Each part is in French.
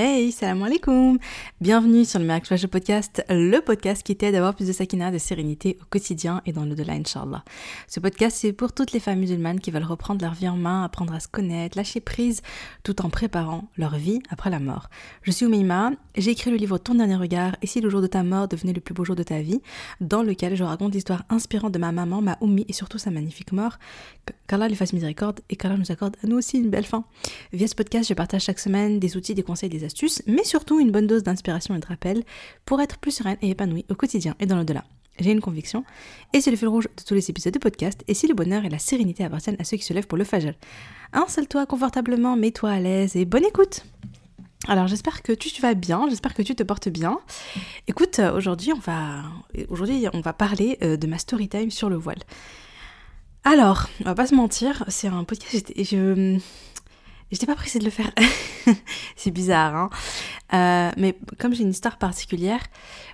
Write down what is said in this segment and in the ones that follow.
Hey, salam alaikum Bienvenue sur le Miracle Podcast, le podcast qui t'aide à avoir plus de sakina, de sérénité au quotidien et dans l'au-delà, Inch'Allah. Ce podcast, c'est pour toutes les femmes musulmanes qui veulent reprendre leur vie en main, apprendre à se connaître, lâcher prise, tout en préparant leur vie après la mort. Je suis Oumeima, j'ai écrit le livre Ton dernier regard, et si le jour de ta mort devenait le plus beau jour de ta vie, dans lequel je raconte l'histoire inspirante de ma maman, ma Oumi, et surtout sa magnifique mort. Qu'Allah lui fasse miséricorde et qu'Allah nous accorde à nous aussi une belle fin. Via ce podcast, je partage chaque semaine des outils, des conseils, des astuces, mais surtout une bonne dose d'inspiration et de rappel pour être plus sereine et épanouie au quotidien et dans l'au-delà. J'ai une conviction, et c'est le fil rouge de tous les épisodes de podcast, et si le bonheur et la sérénité appartiennent à ceux qui se lèvent pour le fajr. Installe-toi confortablement, mets-toi à l'aise et bonne écoute alors j'espère que tu, vas bien, j'espère que tu te portes bien. Écoute, euh, aujourd'hui on va aujourd'hui on va parler euh, de ma story time sur le voile. Alors, on va pas se mentir, c'est un podcast. Je, J'étais pas pressée de le faire. c'est bizarre, hein. Euh, mais comme j'ai une histoire particulière,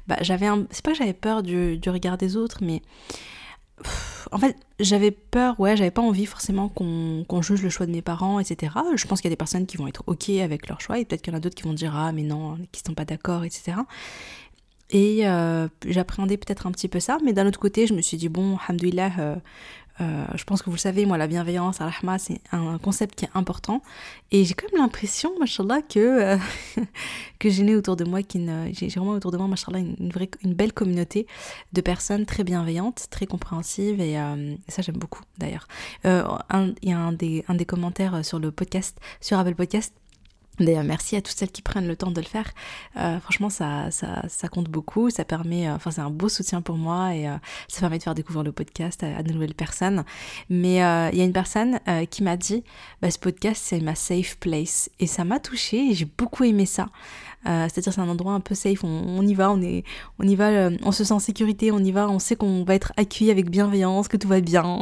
bah, j'avais un... C'est pas que j'avais peur du, du, regard des autres, mais... en fait, j'avais peur, ouais, j'avais pas envie forcément qu'on juge le choix de mes parents, etc. Je pense qu'il y a des personnes qui vont être ok avec leur choix, et peut-être qu'il y en a d'autres qui vont dire ah mais non, qui sont pas d'accord, etc. Et euh, j'appréhendais peut-être un petit peu ça, mais d'un autre côté, je me suis dit bon, alhamdoulilah, euh, euh, je pense que vous le savez, moi, la bienveillance, al c'est un concept qui est important. Et j'ai quand même l'impression, machallah, que, euh, que j'ai né autour de moi, j'ai vraiment autour de moi, machallah, une, vraie, une belle communauté de personnes très bienveillantes, très compréhensives. Et, euh, ça, j'aime beaucoup, d'ailleurs. Il y a un des, un des commentaires sur le podcast, sur Apple Podcast, D'ailleurs, merci à toutes celles qui prennent le temps de le faire. Euh, franchement, ça, ça, ça, compte beaucoup. Ça permet, euh, enfin, c'est un beau soutien pour moi et euh, ça permet de faire découvrir le podcast à, de nouvelles personnes. Mais il y a une personne qui m'a dit, bah, ce podcast, c'est ma safe place. Et ça m'a touchée et j'ai beaucoup aimé ça. Euh, c'est-à-dire c'est un endroit un peu safe, on, y va, on, est, on y va, euh, on se sent en sécurité, on y va, on sait qu'on va être accueilli avec bienveillance, que tout va bien.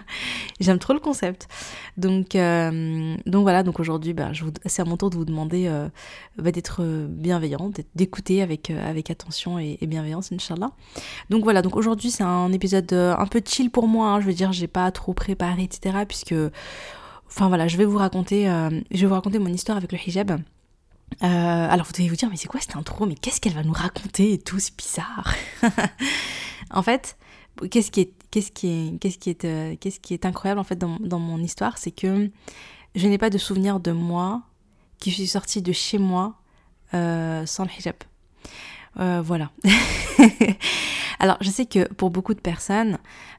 J'aime trop le concept. Donc, euh, donc voilà, donc aujourd'hui, bah, c'est à mon tour de vous demander bah, d'être bienveillant, d'écouter avec, avec attention et, bienveillance, Inch'Allah. Donc voilà, donc aujourd'hui c'est un épisode un peu chill pour moi, hein. je veux dire, j'ai pas trop préparé, etc. Puisque, enfin voilà, je vais vous raconter, je vais vous raconter mon histoire avec le hijab. Euh, alors vous devez vous dire, mais c'est quoi cette intro? Mais qu'est-ce qu'elle va nous raconter et tout? C'est bizarre. en fait, qu'est-ce qui est, qu'est-ce qui est, qu'est-ce qui est, euh, qu'est-ce qui est incroyable en fait dans, dans mon histoire, c'est que je n'ai pas de souvenir de moi qui suis sortie de chez moi euh, sans le hijab. voilà. Alors, je sais que pour beaucoup de personnes,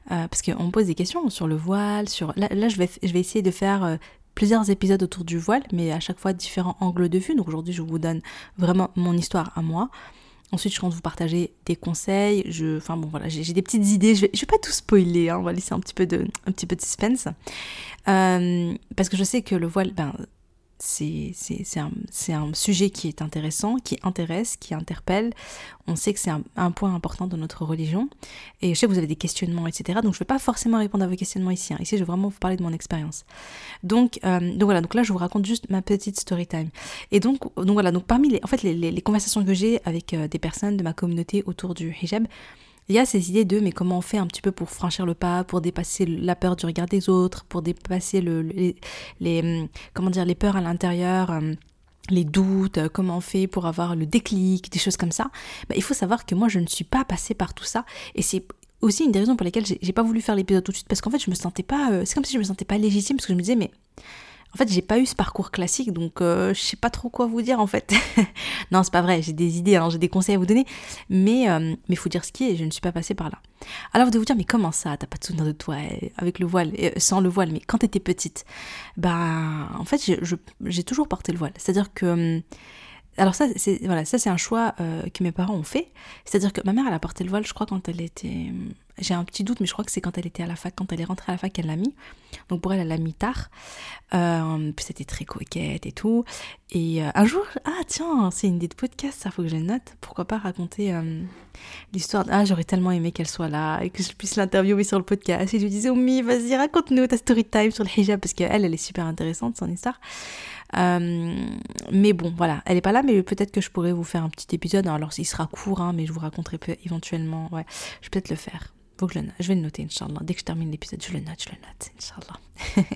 parce qu'on me pose des questions sur le voile, sur là, là je vais je vais essayer de faire plusieurs épisodes autour du voile, mais à chaque fois différents angles de vue. Donc aujourd'hui, je vous donne vraiment mon histoire à moi. Ensuite, je compte vous partager des conseils. Je, enfin bon, voilà, j'ai des petites idées. Je vais, vais pas tout spoiler. Hein, on va laisser un petit peu de, un petit peu de suspense, euh, parce que je sais que le voile, ben, c'est un, sujet qui est intéressant, qui intéresse, qui interpelle. On sait que c'est un, point important dans notre religion. Et je sais que vous avez des questionnements, etc. Donc je ne vais pas forcément répondre à vos questionnements ici. Hein. Ici, je vais vraiment vous parler de mon expérience. Donc, euh, donc voilà, donc là, je vous raconte juste ma petite story time. Et donc, voilà, donc parmi les, en fait, les, les, conversations que j'ai avec euh, des personnes de ma communauté autour du hijab, il y a ces idées de mais comment on fait un petit peu pour franchir le pas, pour dépasser la peur du regard des autres, pour dépasser le, les, hum, comment dire, les peurs à l'intérieur hum, les doutes, euh, comment on fait pour avoir le déclic, des choses comme ça. Bah, il faut savoir que moi je ne suis pas passée par tout ça et c'est aussi une des raisons pour lesquelles j'ai pas voulu faire l'épisode tout de suite parce qu'en fait je me sentais pas, euh, c'est comme si je me sentais pas légitime parce que je me disais mais en fait, j'ai pas eu ce parcours classique, donc euh, je sais pas trop quoi vous dire en fait. non, c'est pas vrai, j'ai des idées, hein, j'ai des conseils à vous donner, mais euh, mais faut dire ce qui est, je ne suis pas passée par là. Alors vous devez vous dire, mais comment ça, t'as pas de souvenir de toi euh, avec le voile, sans le voile, mais quand t'étais petite? Bah, en fait, j'ai toujours porté le voile, c'est-à-dire que hum, alors ça, c'est voilà, ça c'est un choix que mes parents ont fait. C'est-à-dire que ma mère, elle a porté le voile, je crois, quand elle était hum, j'ai un petit doute, mais je crois que c'est quand elle était à la fac, quand elle est rentrée à la fac, qu'elle l'a mis. Donc pour elle, elle l'a mis tard. Euh, puis c'était très coquette et tout. Et euh, un jour, ah tiens, c'est une idée de podcast, ça faut que je note. Pourquoi pas raconter euh, l'histoire. Ah, j'aurais tellement aimé qu'elle soit là et que je puisse l'interviewer sur le podcast. Et je lui disais, Oumi, vas-y, raconte-nous ta story time sur le hijab, parce qu'elle, elle est super intéressante, son histoire. mais bon, voilà, elle est pas là, mais peut-être que je pourrais vous faire un petit épisode. Alors, il sera court, hein, mais je vous raconterai éventuellement. Ouais, je vais peut-être le faire je, vais le noter, Inch'Allah. Dès que je termine l'épisode, je le note, je le note, Inch'Allah.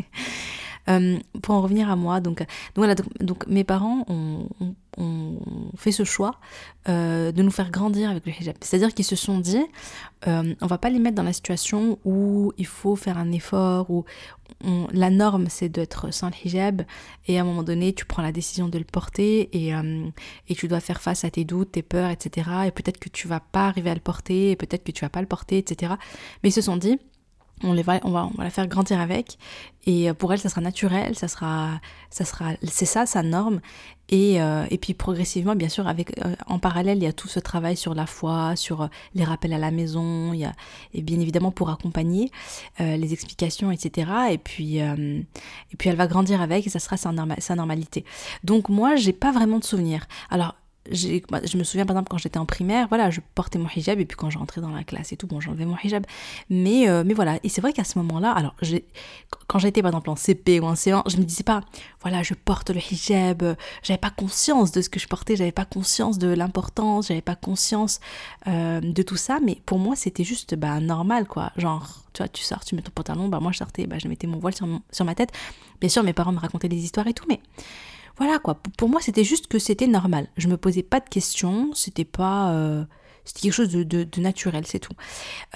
Euh, pour en revenir à moi, donc, donc mes parents ont, fait ce choix euh, de nous faire grandir avec le hijab. C'est-à-dire qu'ils se sont dit, euh, on va pas les mettre dans la situation où il faut faire un effort, où la norme c'est d'être sans le hijab, et à un moment donné tu prends la décision de le porter et, euh, tu dois faire face à tes doutes, tes peurs, etc. Et peut-être que tu vas pas arriver à le porter, et peut-être que tu vas pas le porter, etc. Mais ils se sont dit, on, les va, on, va, on va la faire grandir avec. Et euh, pour elle ça sera naturel ça sera ça sera c'est ça sa norme. Et, euh, et puis progressivement bien sûr avec euh, en parallèle il y a tout ce travail sur la foi sur les rappels à la maison il y a et bien évidemment pour accompagner les explications etc et puis et puis elle va grandir avec et ça sera sa, normalité. Donc moi j'ai pas vraiment de souvenirs. Alors je me souviens par exemple quand j'étais en primaire, voilà, je portais mon hijab et puis quand je rentrais dans la classe et tout, bon, j'enlevais mon hijab. Mais, euh, mais voilà, et c'est vrai qu'à ce moment-là, alors quand j'étais par exemple en CP ou en C1, je me disais pas, voilà, je porte le hijab, j'avais pas conscience de ce que je portais, j'avais pas conscience de l'importance, j'avais pas conscience euh, de tout ça, mais pour moi c'était juste bah, normal quoi, genre tu vois, tu sors, tu mets ton pantalon, bah moi je sortais, bah, je mettais mon voile sur, sur ma tête. Bien sûr, mes parents me racontaient des histoires et tout, mais voilà quoi, pour moi c'était juste que c'était normal. Je me posais pas de questions, c'était pas... Euh, c'était quelque chose de, naturel, c'est tout.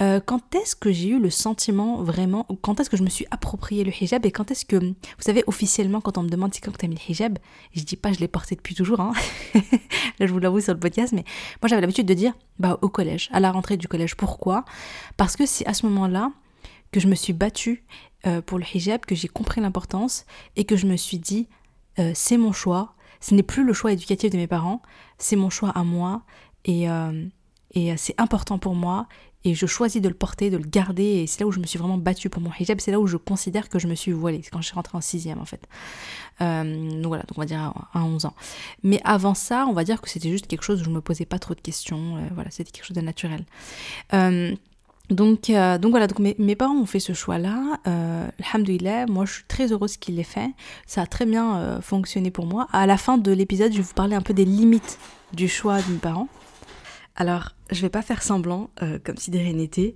Euh, quand est-ce que j'ai eu le sentiment vraiment, quand est-ce que je me suis approprié le hijab et quand est-ce que, vous savez, officiellement, quand on me demande c'est quand tu as mis le hijab, je dis pas je l'ai porté depuis toujours, hein. là je vous l'avoue sur le podcast, mais moi j'avais l'habitude de dire bah au collège, à la rentrée du collège. Pourquoi? Parce que c'est à ce moment-là que je me suis battue euh, pour le hijab, que j'ai compris l'importance et que je me suis dit euh, c'est mon choix, ce n'est plus le choix éducatif de mes parents, c'est mon choix à moi. Et, euh, et euh, c'est important pour moi. Et je choisis de le porter, de le garder. Et c'est là où je me suis vraiment battue pour mon hijab, c'est là où je considère que je me suis voilée, c'est quand je suis rentrée en sixième en fait. donc voilà, donc on va dire à, 11 ans. Mais avant ça, on va dire que c'était juste quelque chose où je me posais pas trop de questions, voilà, c'était quelque chose de naturel. Donc, euh, donc voilà, donc mes, parents ont fait ce choix-là. Euh, moi je suis très heureuse qu'ils l'aient fait. Ça a très bien euh, fonctionné pour moi. À la fin de l'épisode, je vais vous parler un peu des limites du choix de mes parents. Alors, je vais pas faire semblant, euh, comme si de rien n'était.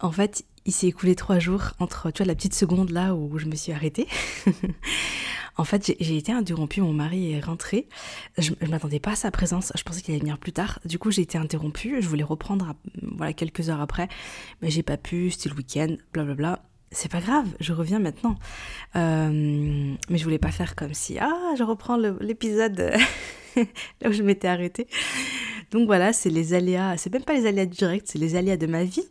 En fait, il s'est écoulé trois jours entre, tu vois, la petite seconde là où je me suis arrêtée. En fait, j'ai été interrompue, mon mari est rentré. Je, ne m'attendais pas à sa présence, je pensais qu'il allait venir plus tard. Du coup, j'ai été interrompue, je voulais reprendre voilà, quelques heures après, mais j'ai pas pu, c'était le week-end, blablabla. C'est pas grave, je reviens maintenant. Euh, mais je voulais pas faire comme si, ah, je reprends l'épisode là où je m'étais arrêtée. Donc voilà, c'est les aléas, c'est même pas les aléas directs, c'est les aléas de ma vie.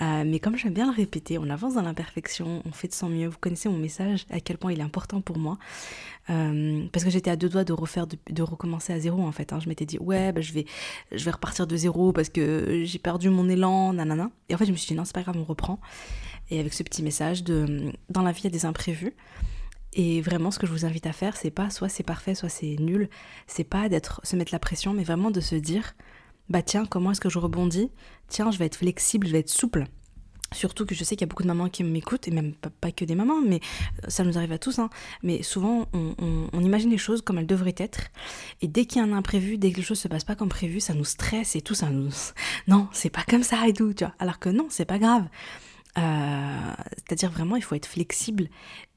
Euh, mais comme j'aime bien le répéter, on avance dans l'imperfection, on fait de son mieux. Vous connaissez mon message, à quel point il est important pour moi. Euh, parce que j'étais à deux doigts de refaire, de, recommencer à zéro en fait. Hein. Je m'étais dit, ouais, bah, je, vais, je vais repartir de zéro parce que j'ai perdu mon élan, nanana. Et en fait, je me suis dit, non, c'est pas grave, on reprend. Et avec ce petit message de, dans la vie, il y a des imprévus. Et vraiment, ce que je vous invite à faire, c'est pas soit c'est parfait, soit c'est nul. C'est pas d'être se mettre la pression, mais vraiment de se dire, bah tiens, comment est-ce que je rebondis? Tiens, je vais être flexible, je vais être souple. Surtout que je sais qu'il y a beaucoup de mamans qui m'écoutent, et même pas, que des mamans, mais ça nous arrive à tous. Hein. Mais souvent, on, imagine les choses comme elles devraient être. Et dès qu'il y a un imprévu, dès que les choses se passent pas comme prévu, ça nous stresse et tout, ça nous... Non, c'est pas comme ça et tout, tu vois. Alors que non, c'est pas grave. Euh, c'est-à-dire vraiment, il faut être flexible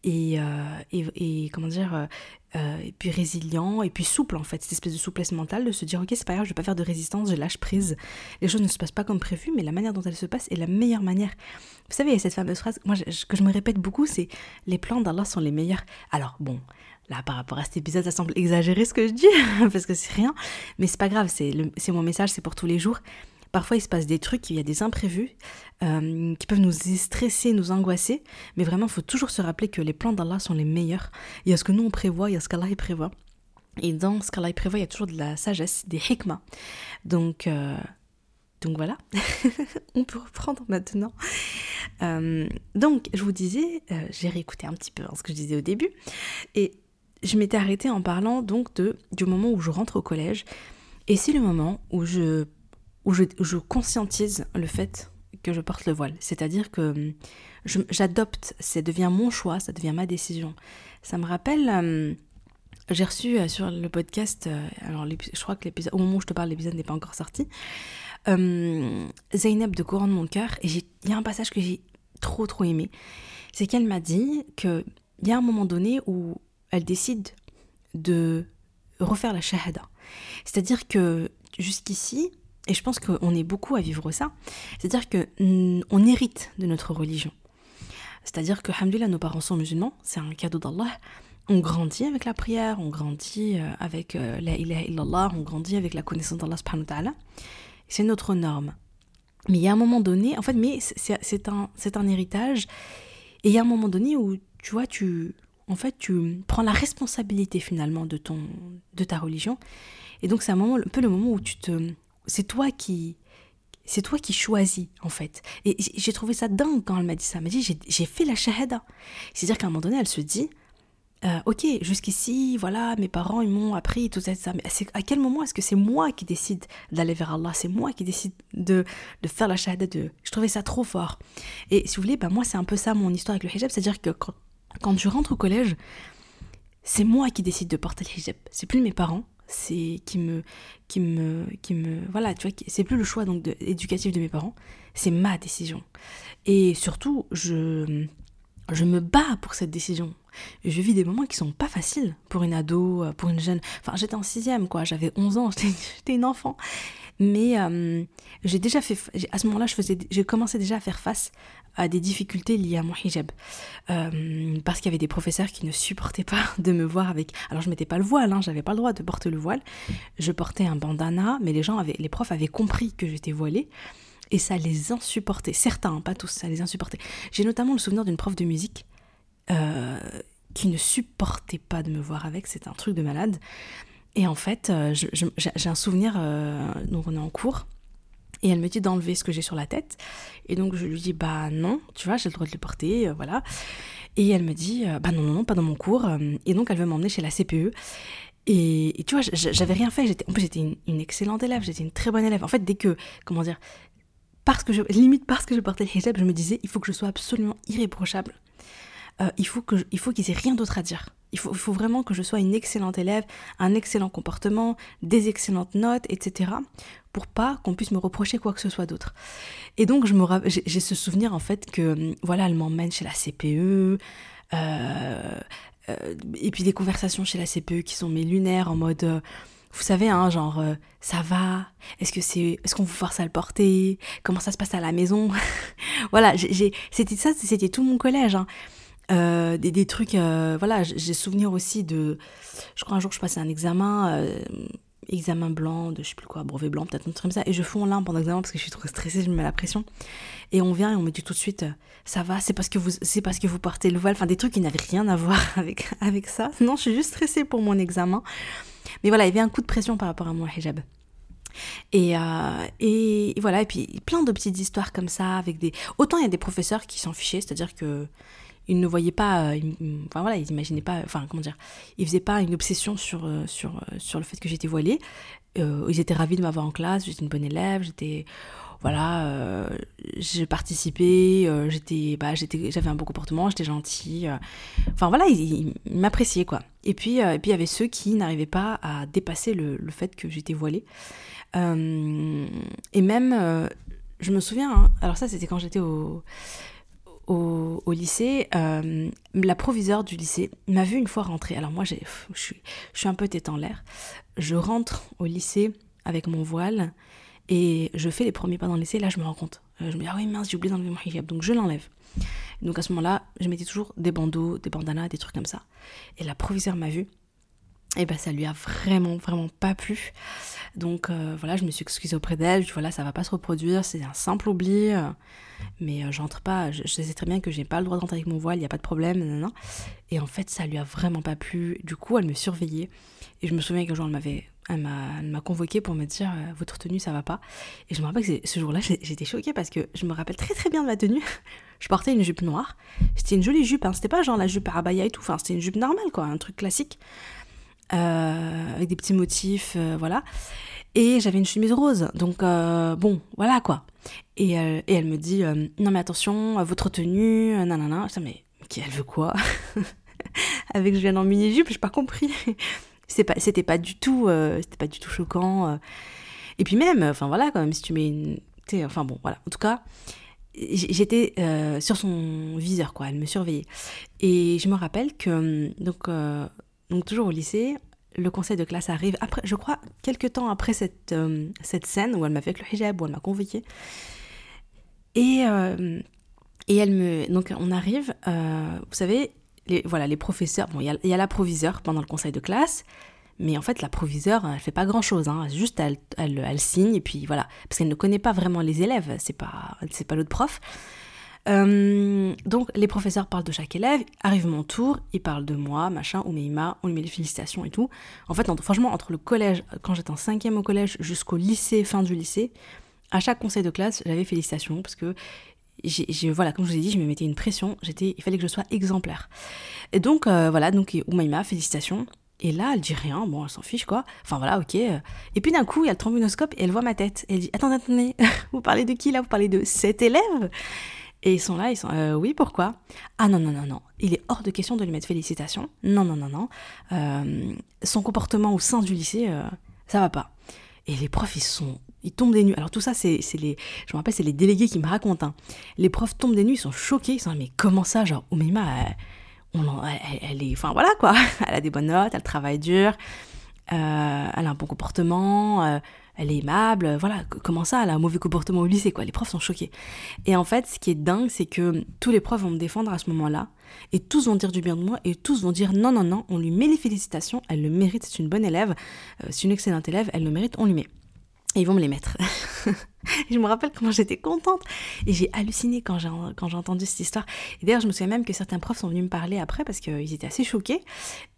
et, euh, et, comment dire, euh, et puis résilient et puis souple en fait, cette espèce de souplesse mentale de se dire ok c'est pas grave, je vais pas faire de résistance, je lâche prise. Les choses ne se passent pas comme prévu, mais la manière dont elles se passent est la meilleure manière. Vous savez, il y a cette fameuse phrase moi, que je me répète beaucoup, c'est les plans d'Allah sont les meilleurs. Alors bon, là par rapport à cet épisode, ça semble exagéré ce que je dis parce que c'est rien, mais c'est pas grave, c'est mon message, c'est pour tous les jours. Parfois, il se passe des trucs, il y a des imprévus euh, qui peuvent nous stresser, nous angoisser. Mais vraiment, il faut toujours se rappeler que les plans d'Allah sont les meilleurs. Il y a ce que nous on prévoit, il y a ce qu'Allah prévoit. Et dans ce qu'Allah prévoit, il y a toujours de la sagesse, des hikmah. Donc, euh, donc voilà, on peut reprendre maintenant. Euh, donc, je vous disais, j'ai réécouté un petit peu hein, ce que je disais au début. Et je m'étais arrêtée en parlant donc de, du moment où je rentre au collège. Et c'est le moment où je où je, conscientise le fait que je porte le voile. C'est-à-dire que hum, j'adopte, ça devient mon choix, ça devient ma décision. Ça me rappelle, hum, j'ai reçu euh, sur le podcast, euh, alors je crois que l'épisode, au moment où je te parle, l'épisode n'est pas encore sorti, euh, Zainab de Courant de mon cœur, et il y a un passage que j'ai trop trop aimé. C'est qu'elle m'a dit qu'il y a un moment donné où elle décide de refaire la shahada. C'est-à-dire que jusqu'ici, et je pense qu'on est beaucoup à vivre ça, c'est-à-dire que mm, on hérite de notre religion. C'est-à-dire que, alhamdoulilah, nos parents sont musulmans, c'est un cadeau d'Allah. On grandit avec la prière, on grandit euh, avec euh, la ilaha illallah, on grandit avec la connaissance d'Allah subhanahu wa. C'est notre norme. Mais il y a un moment donné, en fait, mais c'est un, un héritage, et il y a un moment donné où, tu vois, tu, en fait, tu prends la responsabilité finalement de, ton, de ta religion. Et donc, c'est un peu le moment où tu te. C'est toi qui. C'est toi qui choisis, en fait. Et j'ai trouvé ça dingue quand elle m'a dit ça. Elle m'a dit J'ai fait la shahada. C'est-à-dire qu'à un moment donné, elle se dit euh, ok, jusqu'ici, voilà, mes parents, ils m'ont appris tout ça, ça. Mais à quel moment est-ce que c'est moi qui décide d'aller vers Allah? C'est moi qui décide de, de faire la shahada de... Je trouvais ça trop fort. Et si vous voulez, bah, moi, c'est un peu ça mon histoire avec le hijab. C'est-à-dire que quand, quand tu rentres au collège, c'est moi qui décide de porter le hijab. C'est plus mes parents, c'est qui me qui me qui me voilà tu vois c'est plus le choix donc éducatif de mes parents c'est ma décision. Et surtout je je me bats pour cette décision je vis des moments qui sont pas faciles pour une ado, euh, pour une jeune. Enfin, j'étais en sixième, quoi. J'avais 11 ans, j'étais une enfant. Mais euh, j'ai déjà fait. À ce moment-là, je faisais, j'ai commencé déjà à faire face à des difficultés liées à mon hijab. Euh, parce qu'il y avait des professeurs qui ne supportaient pas de me voir avec. Alors, je mettais pas le voile, hein, j'avais pas le droit de porter le voile. Je portais un bandana, mais les gens avaient, les profs avaient compris que j'étais voilée et ça les insupportait. Certains, pas tous, ça les insupportait. J'ai notamment le souvenir d'une prof de musique euh, qui ne supportait pas de me voir avec, c'est un truc de malade. Et en fait, euh, j'ai un souvenir, euh, donc on est en cours, et elle me dit d'enlever ce que j'ai sur la tête. Et donc je lui dis, bah non, tu vois, j'ai le droit de le porter, voilà. Et elle me dit, bah non, non, non, pas dans mon cours. Et donc elle veut m'emmener chez la CPE. Et, tu vois, j'avais rien fait. en plus, j'étais une, excellente élève, j'étais une très bonne élève. En fait, dès que, comment dire, parce que limite parce que je portais le hijab, je me disais, il faut que je sois absolument irréprochable euh, il faut que qu'ils aient rien d'autre à dire. Il faut, il faut, vraiment que je sois une excellente élève, un excellent comportement, des excellentes notes, etc. Pour pas qu'on puisse me reprocher quoi que ce soit d'autre. Et donc je me j'ai ce souvenir en fait que voilà, elle m'emmène chez la CPE. Euh, euh, et puis des conversations chez la CPE qui sont mes lunaires en mode vous savez, hein, genre, ça va Est-ce que c'est, est-ce qu'on vous force à le porter Comment ça se passe à la maison? Voilà, c'était ça, c'était tout mon collège. Hein. Euh, des, des, trucs, euh, voilà, j'ai souvenir aussi de, je crois un jour je passais un examen, euh, examen blanc, de je sais plus quoi, brevet blanc, peut-être un truc comme ça, et je fonds en larmes pendant l'examen parce que je suis trop stressée, je me mets la pression, et on vient et on me dit tout de suite, ça va, c'est parce que vous, c'est parce que vous portez le voile, enfin des trucs qui n'avaient rien à voir avec, avec ça, non, je suis juste stressée pour mon examen, mais voilà, il y avait un coup de pression par rapport à mon hijab. Et, et, voilà, et puis plein de petites histoires comme ça, avec des... Autant il y a des professeurs qui s'en fichaient, c'est-à-dire que ils ne voyaient pas, euh, enfin voilà, ils n'imaginaient pas, enfin comment dire, ils faisaient pas une obsession sur, euh, sur, euh, sur le fait que j'étais voilée. ils étaient ravis de m'avoir en classe, j'étais une bonne élève, j'étais, voilà, j'ai participé, j'étais, bah, j'étais, j'avais un bon comportement, j'étais gentille. enfin voilà, ils, m'appréciaient quoi. Et puis, puis il y avait ceux qui n'arrivaient pas à dépasser le, le fait que j'étais voilée. et même, je me souviens, hein, alors ça c'était quand j'étais au au, lycée, euh, la proviseure du lycée m'a vu une fois rentrer. Alors moi, je suis, un peu tête en l'air. Je rentre au lycée avec mon voile et je fais les premiers pas dans le lycée. Là, je me rends compte. Euh, je me dis, ah oui, mince, j'ai oublié d'enlever mon hijab. Donc je l'enlève. Donc à ce moment-là, je mettais toujours des bandeaux, des bandanas, des trucs comme ça. Et la proviseure m'a vu. Et ben ça lui a vraiment, vraiment pas plu. Donc euh, voilà, je me suis excusée auprès d'elle. Je dis voilà, ça va pas se reproduire, c'est un simple oubli. Mais euh, j'entre pas, je, sais très bien que j'ai pas le droit d'entrer avec mon voile, il n'y a pas de problème, Et en fait, ça lui a vraiment pas plu. Du coup, elle me surveillait. Et je me souviens qu'un jour, elle m'avait elle m'a convoqué pour me dire euh, votre tenue ça va pas et je me rappelle que ce jour-là j'étais choquée parce que je me rappelle très très bien de ma tenue je portais une jupe noire c'était une jolie jupe hein. c'était pas genre la jupe à abaya et tout enfin c'était une jupe normale quoi un truc classique euh, avec des petits motifs voilà et j'avais une chemise rose donc bon voilà quoi et, euh, elle me dit euh, Non, mais attention, votre tenue, euh, nanana. Je dis, mais elle veut quoi? Avec je viens en mini-jupe, j'ai pas compris. C'était pas, pas du tout, c'était pas du tout choquant. Et puis même, enfin voilà, quand même, si tu mets une. Enfin bon, voilà. En tout cas, j'étais sur son viseur, quoi. Elle me surveillait. Et je me rappelle que, donc, donc toujours au lycée, le conseil de classe arrive, après, je crois, quelques temps après cette, euh, cette scène où elle m'a fait le hijab, où elle m'a convoqué. Et, euh, et elle me. Donc, on arrive, euh, vous savez, les, voilà, les professeurs. Bon, il y a, a la proviseure pendant le conseil de classe, mais en fait, la proviseure, elle fait pas grand chose. Hein, juste, elle, elle, elle, signe, et puis voilà. Parce qu'elle ne connaît pas vraiment les élèves, c'est pas, c'est pas l'autre prof. Euh, donc les professeurs parlent de chaque élève, arrive mon tour, ils parlent de moi, machin, Oumeima, on lui met les félicitations et tout. En fait, franchement, entre le collège, quand j'étais en cinquième au collège, jusqu'au lycée, fin du lycée, à chaque conseil de classe, j'avais félicitations parce que voilà, comme je vous ai dit, je me mettais une pression, il fallait que je sois exemplaire. Et donc, euh, voilà, donc Oumaima, félicitations. Et là, elle dit rien, bon, elle s'en fiche, quoi. Enfin, voilà, ok. Et puis d'un coup, il y a le trombinoscope et elle voit ma tête. Elle dit, attendez, attendez, vous parlez de qui là? Vous parlez de cet élève et ils sont là, ils sont euh, oui, pourquoi? Ah non, non, non, non, il est hors de question de lui mettre félicitations. Non, non, non, non. Euh, son comportement au sein du lycée, euh, ça va pas. Et les profs, ils sont. Ils tombent des nues. Alors tout ça, c'est les. Je me rappelle, c'est les délégués qui me racontent. Hein. Les profs tombent des nues, ils sont choqués. Ils sont mais comment ça? Genre, Oumima, on elle, elle, est. Enfin voilà quoi. Elle a des bonnes notes, elle travaille dur, elle a un bon comportement elle est aimable, voilà, comment ça, elle a un mauvais comportement au lycée, quoi, les profs sont choqués. Et en fait, ce qui est dingue, c'est que tous les profs vont me défendre à ce moment-là, et tous vont dire du bien de moi, et tous vont dire non, non, non, on lui met les félicitations, elle le mérite, c'est une bonne élève, euh, c'est une excellente élève, elle le mérite, on lui met. Et ils vont me les mettre. je me rappelle comment j'étais contente. Et j'ai halluciné quand j'ai, quand j'ai entendu cette histoire. Et d'ailleurs, je me souviens même que certains profs sont venus me parler après parce qu'ils étaient assez choqués.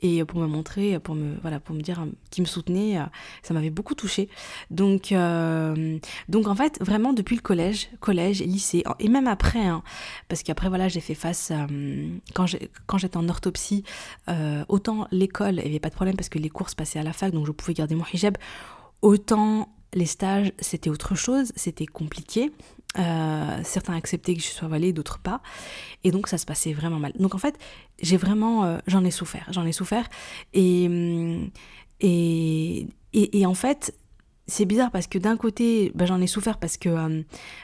Et pour me montrer, pour me, voilà, pour me dire euh, qu'ils me soutenaient, euh, ça m'avait beaucoup touchée. Donc, euh, donc en fait, vraiment depuis le collège, collège, lycée, et même après, hein, parce qu'après, voilà, j'ai fait face, quand, j'ai, quand j'étais en orthopsie, autant l'école, il n'y avait pas de problème parce que les cours se passaient à la fac, donc je pouvais garder mon hijab, autant les stages, c'était autre chose, c'était compliqué. Euh, certains acceptaient que je sois valée, d'autres pas. Et donc ça se passait vraiment mal. Donc en fait, j'ai vraiment, euh, j'en ai souffert, j'en ai souffert. Et, et, et, en fait, c'est bizarre parce que d'un côté, bah, j'en ai souffert parce que euh,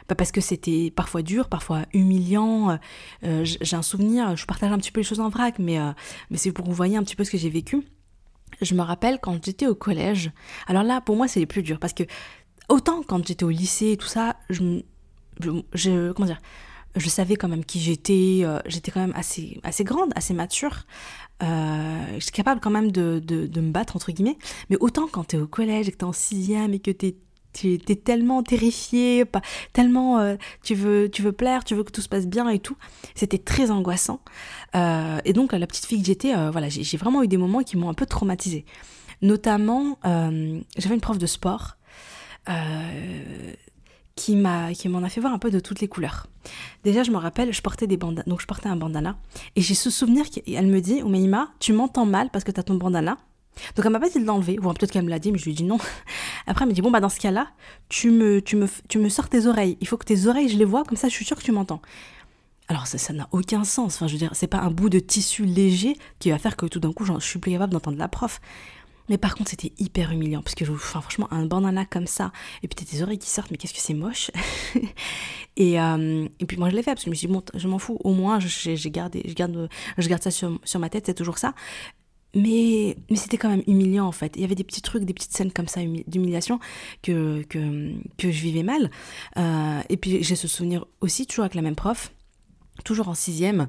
bah, parce que c'était parfois dur, parfois humiliant. j'ai un souvenir, je partage un petit peu les choses en vrac, mais, mais c'est pour vous voyez un petit peu ce que j'ai vécu je me rappelle quand j'étais au collège. Alors là, pour moi, c'est les plus dur parce que autant quand j'étais au lycée et tout ça, je, je, comment dire, je savais quand même qui j'étais. Euh, j'étais quand même assez, assez grande, assez mature. Euh, j'étais capable quand même de, de, de, me battre entre guillemets. Mais autant quand t'es au collège et que t'es en sixième et que t'es tu es tellement terrifié, pas, tellement euh, tu, veux, tu veux plaire, tu veux que tout se passe bien et tout. C'était très angoissant. Euh, et donc, la petite fille que j'étais, euh, voilà, j'ai vraiment eu des moments qui m'ont un peu traumatisée. Notamment, j'avais une prof de sport qui m'a qui m'en a fait voir un peu de toutes les couleurs. Déjà, je me rappelle, je portais des bandanas, donc je portais un bandana, et j'ai ce souvenir qu'elle me dit, Oumeima, tu m'entends mal parce que tu as ton bandana, donc elle m'a pas dit de l'enlever, ou peut-être qu'elle me l'a dit, mais je lui ai dit non. Après elle me dit bon bah dans ce cas-là, tu me, tu me, tu me sors tes oreilles. Il faut que tes oreilles je les vois, comme ça je suis sûre que tu m'entends. Alors ça n'a aucun sens. Enfin je veux dire, c'est pas un bout de tissu léger qui va faire que tout d'un coup je suis plus capable d'entendre la prof. Mais par contre c'était hyper humiliant parce que je, enfin, franchement un bandana comme ça et puis tes oreilles qui sortent, mais qu'est-ce que c'est moche? et, euh, et puis moi je l'ai fait parce que je me suis dit bon je m'en fous, au moins j'ai gardé, je garde, je garde ça sur, sur ma tête, c'est toujours ça. Mais, mais c'était quand même humiliant en fait. Il y avait des petits trucs, des petites scènes comme ça d'humiliation que, que, que, je vivais mal. Euh, et puis j'ai ce souvenir aussi, toujours avec la même prof, toujours en sixième,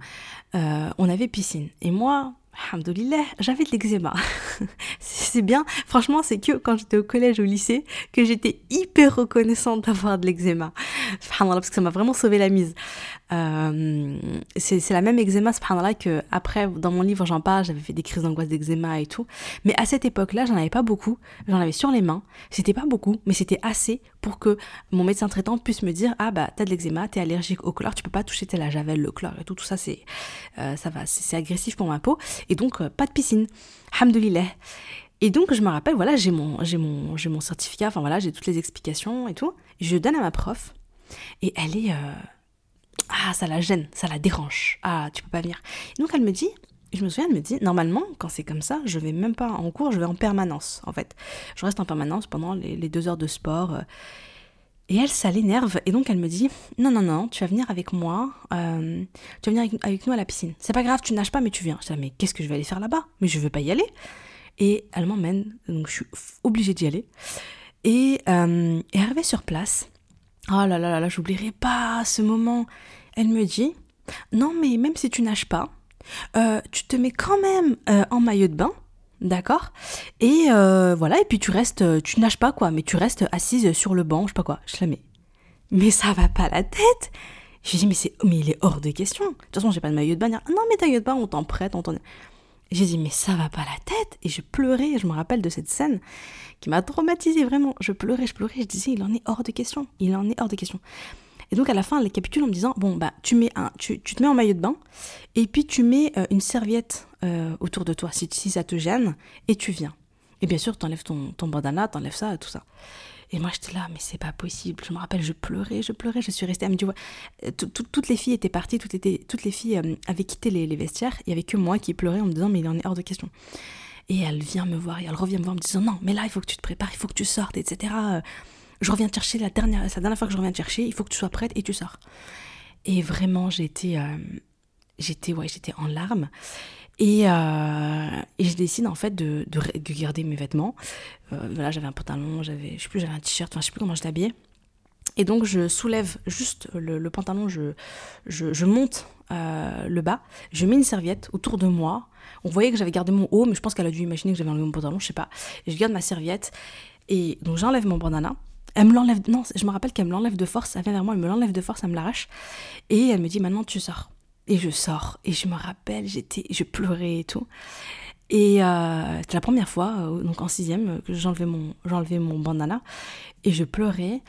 euh, on avait piscine. Et moi, Alhamdoulilah, j'avais de l'eczéma. c'est bien. Franchement, c'est que quand j'étais au collège ou au lycée que j'étais hyper reconnaissante d'avoir de l'eczéma. parce que ça m'a vraiment sauvé la mise. Euh, c'est la même eczéma, subhanallah, que après, dans mon livre, j'en parle, j'avais fait des crises d'angoisse d'eczéma et tout. Mais à cette époque-là, j'en avais pas beaucoup. J'en avais sur les mains. C'était pas beaucoup, mais c'était assez pour que mon médecin traitant puisse me dire, ah bah, t'as de l'eczéma, t'es allergique au chlore, tu peux pas toucher tes la javel, le chlore et tout. Tout ça, c'est, euh, ça va, c'est agressif pour ma peau. Et donc, euh, pas de piscine. Alhamdoulilah. Et donc, je me rappelle, voilà, j'ai mon, j'ai mon, j'ai mon certificat, enfin voilà, j'ai toutes les explications et tout. Je donne à ma prof. Et elle est, ah, ça la gêne, ça la dérange. Ah, tu peux pas venir. donc elle me dit, je me souviens, elle me dit, normalement, quand c'est comme ça, je vais même pas en cours, je vais en permanence, en fait. Je reste en permanence pendant les, deux heures de sport. Euh. Et elle, ça l'énerve. Et donc elle me dit, non, non, non, tu vas venir avec moi, euh, tu vas venir avec, nous à la piscine. C'est pas grave, tu nages pas, mais tu viens. Je dis, mais qu'est-ce que je vais aller faire là-bas? Mais je veux pas y aller. Et elle m'emmène, donc je suis obligée d'y aller. Et, euh, arrivée sur place, oh là là là là, j'oublierai pas ce moment. Elle me dit, non mais même si tu nages pas, euh, tu te mets quand même euh, en maillot de bain, d'accord Et euh, voilà, et puis tu restes, tu nages pas quoi, mais tu restes assise sur le banc, je sais pas quoi. Je la mets. Mais ça va pas la tête Je dis mais c'est, mais il est hors de question. De toute façon, j'ai pas de maillot de bain. Non mais de bain, on t'en prête, on t'en. J'ai dit mais ça va pas la tête et je pleurais. Je me rappelle de cette scène qui m'a traumatisée vraiment. Je pleurais, je pleurais. Je disais il en est hors de question. Il en est hors de question. Et donc à la fin, elle capitule en me disant bon bah tu mets un, tu, tu te mets en maillot de bain et puis tu mets euh, une serviette euh, autour de toi si, si ça te gêne et tu viens. Et bien sûr, t'enlèves ton, ton bandana, t'enlèves ça, tout ça. Et moi, j'étais là, mais c'est pas possible. Je me rappelle, je pleurais, je pleurais, je suis restée. Elle me dit, euh, toutes les filles étaient parties, toutes, étaient, toutes les filles avaient quitté les, les, vestiaires. Il y avait que moi qui pleurais en me disant, mais il en est hors de question. Et elle vient me voir, et elle revient me voir en me disant, non, mais là, il faut que tu te prépares, il faut que tu sortes, etc je reviens te chercher la dernière, la dernière fois que je reviens te chercher, il faut que tu sois prête et tu sors. Et vraiment, j'étais, euh, j'étais, ouais, j'étais en larmes. Et, euh, je décide en fait de, de, garder mes vêtements. Euh, j'avais un pantalon, j'avais, je sais plus, j'avais un t-shirt, enfin, je sais plus comment je t'habillais. Et donc je soulève juste le, pantalon, je, monte le bas, je mets une serviette autour de moi. On voyait que j'avais gardé mon haut, mais je pense qu'elle a dû imaginer que j'avais enlevé mon pantalon, je sais pas. Et je garde ma serviette. Et donc j'enlève mon bandana. Elle me l'enlève, non, je me rappelle qu'elle me l'enlève de force, elle vient vers moi, elle me l'enlève de force, elle me l'arrache, et elle me dit maintenant tu sors. Et je sors, et je me rappelle, j'étais, je pleurais et tout. Et euh, c'était la première fois, euh, donc en sixième, que j'enlevais mon, j'enlevais mon bandana, et je pleurais.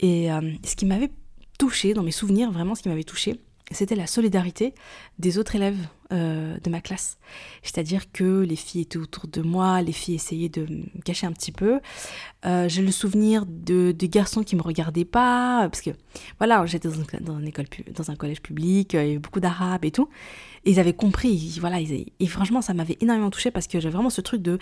Et euh, ce qui m'avait touché dans mes souvenirs, vraiment ce qui m'avait touché, c'était la solidarité des autres élèves euh, de ma classe. C'est-à-dire que les filles étaient autour de moi, les filles essayaient de me cacher un petit peu. Euh, j'ai le souvenir de, garçons qui me regardaient pas, parce que voilà, j'étais dans, une école, dans un collège public, euh, il y avait beaucoup d'arabes et tout. Et ils avaient compris, voilà, et franchement, ça m'avait énormément touché parce que j'avais vraiment ce truc de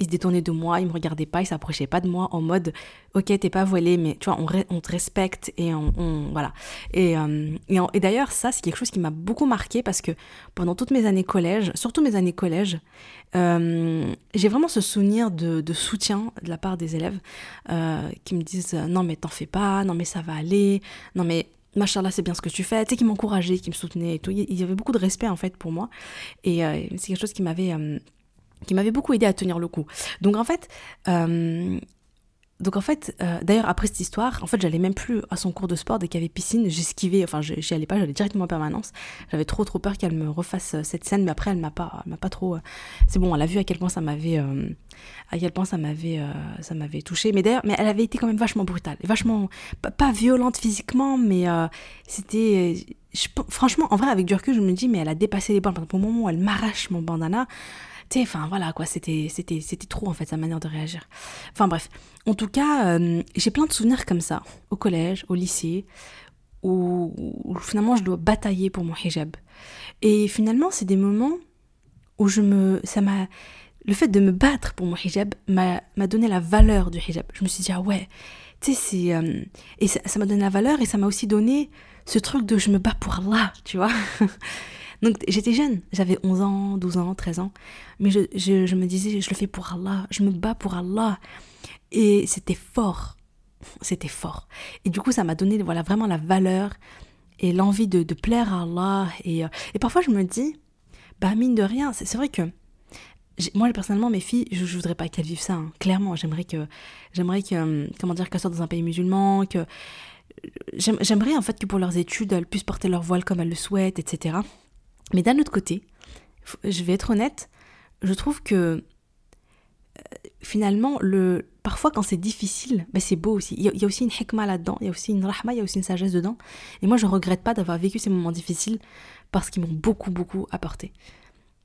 il se détournait de moi, il me regardait pas, il s'approchait pas de moi en mode ok t'es pas voilé mais tu vois on, te respecte et on, voilà. Et, euh, et, d'ailleurs ça c'est quelque chose qui m'a beaucoup marqué parce que pendant toutes mes années collège, surtout mes années collège, euh, j'ai vraiment ce souvenir de, soutien de la part des élèves euh, qui me disent non mais t'en fais pas, non mais ça va aller, non mais machallah c'est bien ce que tu fais, tu sais qui m'encourageaient, qui me soutenaient et tout, il y avait beaucoup de respect en fait pour moi. Et c'est quelque chose qui m'avait qui m'avait beaucoup aidé à tenir le coup. Donc en fait, euh, donc en fait, euh, d'ailleurs après cette histoire, en fait j'allais même plus à son cours de sport dès qu'il y avait piscine, j'esquivais, enfin j'y allais pas, j'allais directement en permanence. J'avais trop trop peur qu'elle me refasse euh, cette scène, mais après elle m'a pas, m'a pas trop. c'est bon, elle a vu à quel point ça m'avait, à quel point ça m'avait, ça m'avait touché. Mais d'ailleurs, mais elle avait été quand même vachement brutale, vachement pas, violente physiquement, mais c'était, franchement, en vrai avec du recul, je me dis mais elle a dépassé les bornes. Au moment où elle m'arrache mon bandana enfin voilà quoi, c'était, c'était, c'était trop en fait sa manière de réagir. Enfin bref, en tout cas, euh, j'ai plein de souvenirs comme ça, au collège, au lycée, où, finalement je dois batailler pour mon hijab. Et finalement, c'est des moments où je me, ça m'a, le fait de me battre pour mon hijab m'a, donné la valeur du hijab. Je me suis dit ah ouais, tu sais c'est, euh, et ça, ça m'a donné la valeur et ça m'a aussi donné ce truc de je me bats pour Allah, tu vois. Donc j'étais jeune, j'avais 11 ans, 12 ans, 13 ans, mais je, je, me disais, je le fais pour Allah, je me bats pour Allah. Et c'était fort, c'était fort. Et du coup, ça m'a donné voilà, vraiment la valeur et l'envie de, de, plaire à Allah. Et, euh, et parfois, je me dis, bah mine de rien, c'est vrai que moi personnellement mes filles je, je voudrais pas qu'elles vivent ça hein. clairement j'aimerais que j'aimerais que euh, comment dire qu'elles soient dans un pays musulman que j'aimerais en fait que pour leurs études elles puissent porter leur voile comme elles le souhaitent etc mais d'un autre côté, je vais être honnête, je trouve que euh, finalement, le, parfois quand c'est difficile, ben c'est beau aussi. Il y, a, aussi une hikmah là-dedans, il y a aussi une rahma, il y a aussi une sagesse dedans. Et moi, je regrette pas d'avoir vécu ces moments difficiles parce qu'ils m'ont beaucoup, beaucoup apporté.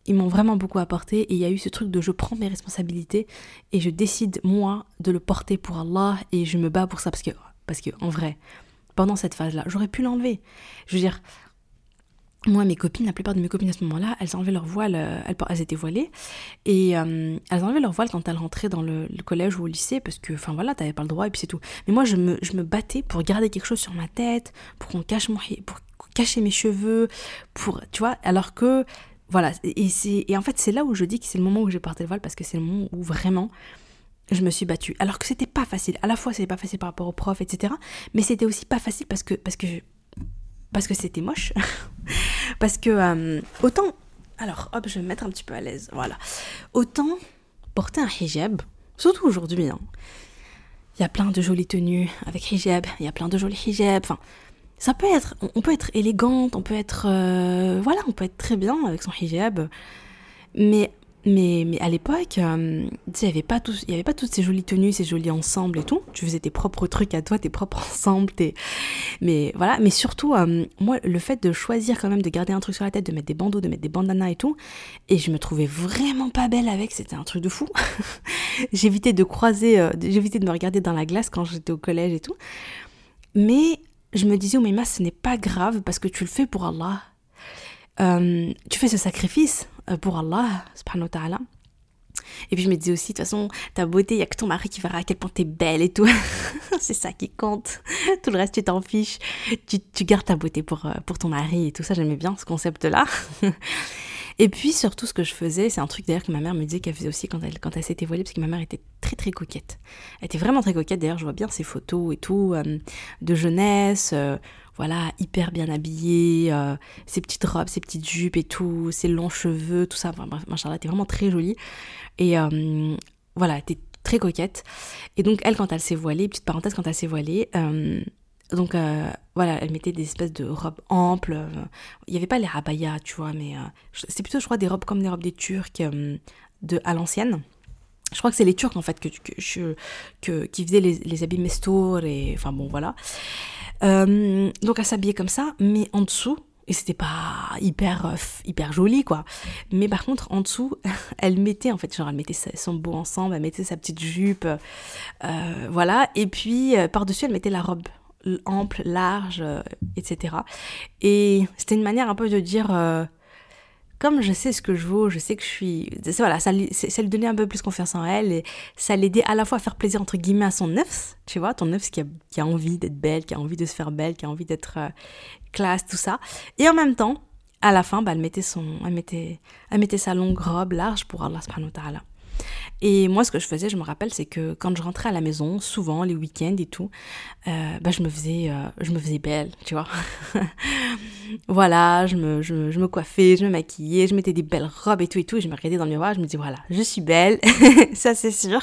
Ils m'ont vraiment beaucoup apporté et il y a eu ce truc de je prends mes responsabilités et je décide, moi, de le porter pour Allah et je me bats pour ça parce que, parce que en vrai, pendant cette phase-là, j'aurais pu l'enlever. Je veux dire, moi, mes copines, la plupart de mes copines à ce moment-là, elles enlevaient leur voile, euh, elles, étaient voilées, et euh, elles enlevaient leur voile quand elles rentraient dans le, collège ou au lycée, parce que, enfin voilà, t'avais pas le droit, et puis c'est tout. Mais moi, je me, je me battais pour garder quelque chose sur ma tête, pour qu'on cache mon, pour cacher mes cheveux, pour, tu vois, alors que voilà, et, et en fait c'est là où je dis que c'est le moment où j'ai porté le voile parce que c'est le moment où vraiment je me suis battue. Alors que c'était pas facile. À la fois c'était pas facile par rapport aux profs, etc. Mais c'était aussi pas facile parce que parce que parce que c'était moche. parce que euh, autant alors hop je vais me mettre un petit peu à l'aise. Voilà. Autant porter un hijab, surtout aujourd'hui. Hein. Il y a plein de jolies tenues avec hijab. Il y a plein de jolis hijabs. Enfin ça peut être, on peut être élégante, on peut être, euh, voilà, on peut être très bien avec son hijab, mais mais, mais à l'époque, euh, il n'y avait, pas y avait pas toutes ces jolies tenues, ces jolis ensembles et tout. Tu faisais tes propres trucs à toi, tes propres ensembles. Mais voilà, mais surtout, euh, moi, le fait de choisir quand même de garder un truc sur la tête, de mettre des bandeaux, de mettre des bandanas et tout, et je me trouvais vraiment pas belle avec, c'était un truc de fou. j'évitais de croiser, j'évitais de me regarder dans la glace quand j'étais au collège et tout. Mais je me disais, oh mais ce n'est pas grave parce que tu le fais pour Allah. Euh, tu fais ce sacrifice euh, pour Allah, subhanahu wa ta'ala. Et puis je me disais aussi, de toute façon, ta beauté, il n'y a que ton mari qui verra à quel point t'es belle et tout. c'est ça qui compte. Tout le reste, tu t'en fiches. Tu, tu, gardes ta beauté pour, euh, pour ton mari et tout ça. J'aimais bien ce concept-là. Et puis surtout ce que je faisais, c'est un truc d'ailleurs que ma mère me disait qu'elle faisait aussi quand elle, quand elle s'était voilée, parce que ma mère était très très coquette. Elle était vraiment très coquette, d'ailleurs je vois bien ses photos et tout, de jeunesse, voilà, hyper bien habillée, euh, ses petites robes, ses petites jupes et tout, ses longs cheveux, tout ça, enfin elle était vraiment très jolie. Et voilà, elle était très coquette. Et donc elle, quand elle s'est voilée, petite parenthèse, quand elle s'est voilée, donc euh, voilà, elle mettait des espèces de robes amples. Euh, il n'y avait pas les rabayas, tu vois, mais euh, c'est plutôt, je crois, des robes comme des robes des Turcs de, à l'ancienne. Je crois que c'est les Turcs en fait que, qui faisaient les, habits mestour enfin bon voilà. donc elle s'habillait comme ça, mais en dessous, et c'était pas hyper hyper joli quoi mais par contre en dessous elle mettait en fait genre elle mettait son beau ensemble elle mettait sa petite jupe voilà et puis par dessus elle mettait la robe ample, large, euh, etc. Et c'était une manière un peu de dire, euh, comme je sais ce que je vaux, je sais que je suis... Voilà, ça, lui donnait un peu plus confiance en elle et ça l'aidait à la fois à faire plaisir, entre guillemets, à son neuf, tu vois, ton neuf qui a, envie d'être belle, qui a envie de se faire belle, qui a envie d'être euh, classe, tout ça. Et en même temps, à la fin, bah, elle, mettait son, elle, mettait, elle mettait sa longue robe large pour Allah subhanahu wa. Et moi, ce que je faisais, je me rappelle, c'est que quand je rentrais à la maison, souvent les week-ends et tout, euh, bah, je me faisais, euh, je me faisais belle, tu vois. voilà, je me, je, me coiffais, je me maquillais, je mettais des belles robes et tout et tout, et je me regardais dans le miroir, je me dis voilà, je suis belle, ça c'est sûr.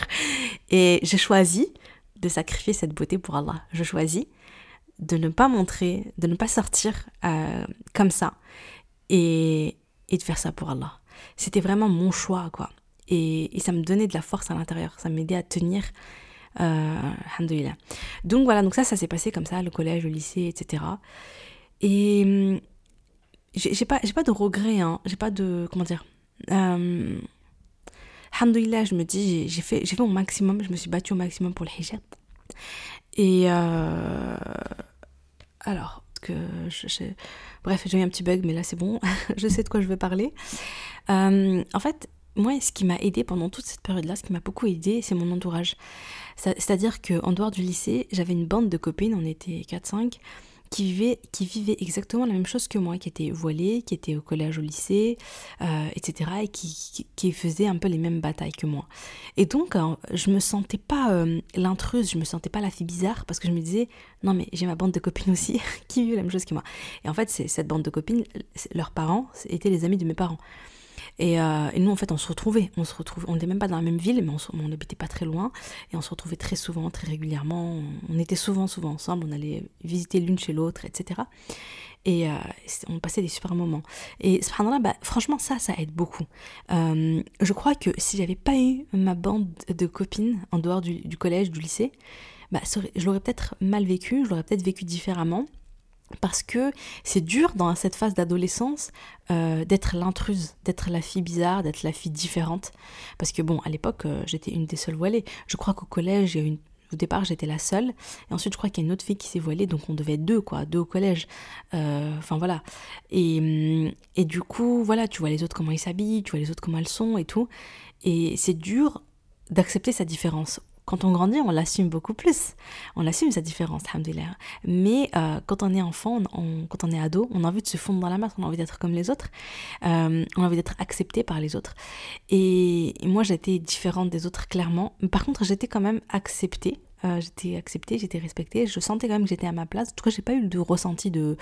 Et j'ai choisi de sacrifier cette beauté pour Allah. Je choisis de ne pas montrer, de ne pas sortir euh, comme ça et, et de faire ça pour Allah. C'était vraiment mon choix, quoi. Et, ça me donnait de la force à l'intérieur, ça m'aidait à tenir. Euh, donc voilà, donc ça, ça s'est passé comme ça, le collège, le lycée, etc. Et hum, j'ai pas, pas de regrets, hein, j'ai pas de. Comment dire euh, je me dis, j'ai fait, fait mon maximum, je me suis battue au maximum pour le hijab. Et euh, alors, que bref, j'ai eu un petit bug, mais là c'est bon, je sais de quoi je veux parler. Euh, en fait, moi, ce qui m'a aidé pendant toute cette période-là, ce qui m'a beaucoup aidé, c'est mon entourage. C'est-à-dire qu'en dehors du lycée, j'avais une bande de copines, on était 4-5, qui vivaient, qui exactement la même chose que moi, qui étaient voilées, qui étaient au collège, au lycée, euh, etc., et qui, qui, faisaient un peu les mêmes batailles que moi. Et donc, euh, je me sentais pas euh, l'intruse, je me sentais pas la fille bizarre, parce que je me disais, non mais j'ai ma bande de copines aussi, qui vivent la même chose que moi. Et en fait, cette bande de copines, leurs parents étaient les amis de mes parents. Euh, et, nous, en fait, on se retrouvait. On se retrouvait. On n'était même pas dans la même ville, mais on n'habitait pas très loin. Et on se retrouvait très souvent, très régulièrement. On était souvent, souvent ensemble. On allait visiter l'une chez l'autre, etc. Et euh, on passait des super moments. Et là bah, franchement, ça, ça aide beaucoup. Euh, je crois que si j'avais pas eu ma bande de copines en dehors du, du collège, du lycée, bah, je l'aurais peut-être mal vécu, je l'aurais peut-être vécu différemment parce que c'est dur dans cette phase d'adolescence euh, d'être l'intruse, d'être la fille bizarre, d'être la fille différente. Parce que bon, à l'époque, euh, j'étais une des seules voilées. Je crois qu'au collège, au départ, j'étais la seule. Et ensuite, je crois qu'il y a une autre fille qui s'est voilée, donc on devait être deux, quoi, deux au collège. Euh, enfin voilà. Et, et du coup, voilà, tu vois les autres comment ils s'habillent, tu vois les autres comment elles sont et tout. Et c'est dur d'accepter sa différence quand on grandit, on l'assume beaucoup plus. On assume sa différence, alhamdoulilah. Mais euh, quand on est enfant, quand on est ado, on a envie de se fondre dans la masse, on a envie d'être comme les autres, euh, on a envie d'être accepté par les autres. Et, moi, j'étais différente des autres, clairement. Par contre, j'étais quand même acceptée. Euh, j'étais acceptée, j'étais respectée, je sentais quand même que j'étais à ma place. En tout cas, j'ai pas eu de ressenti de,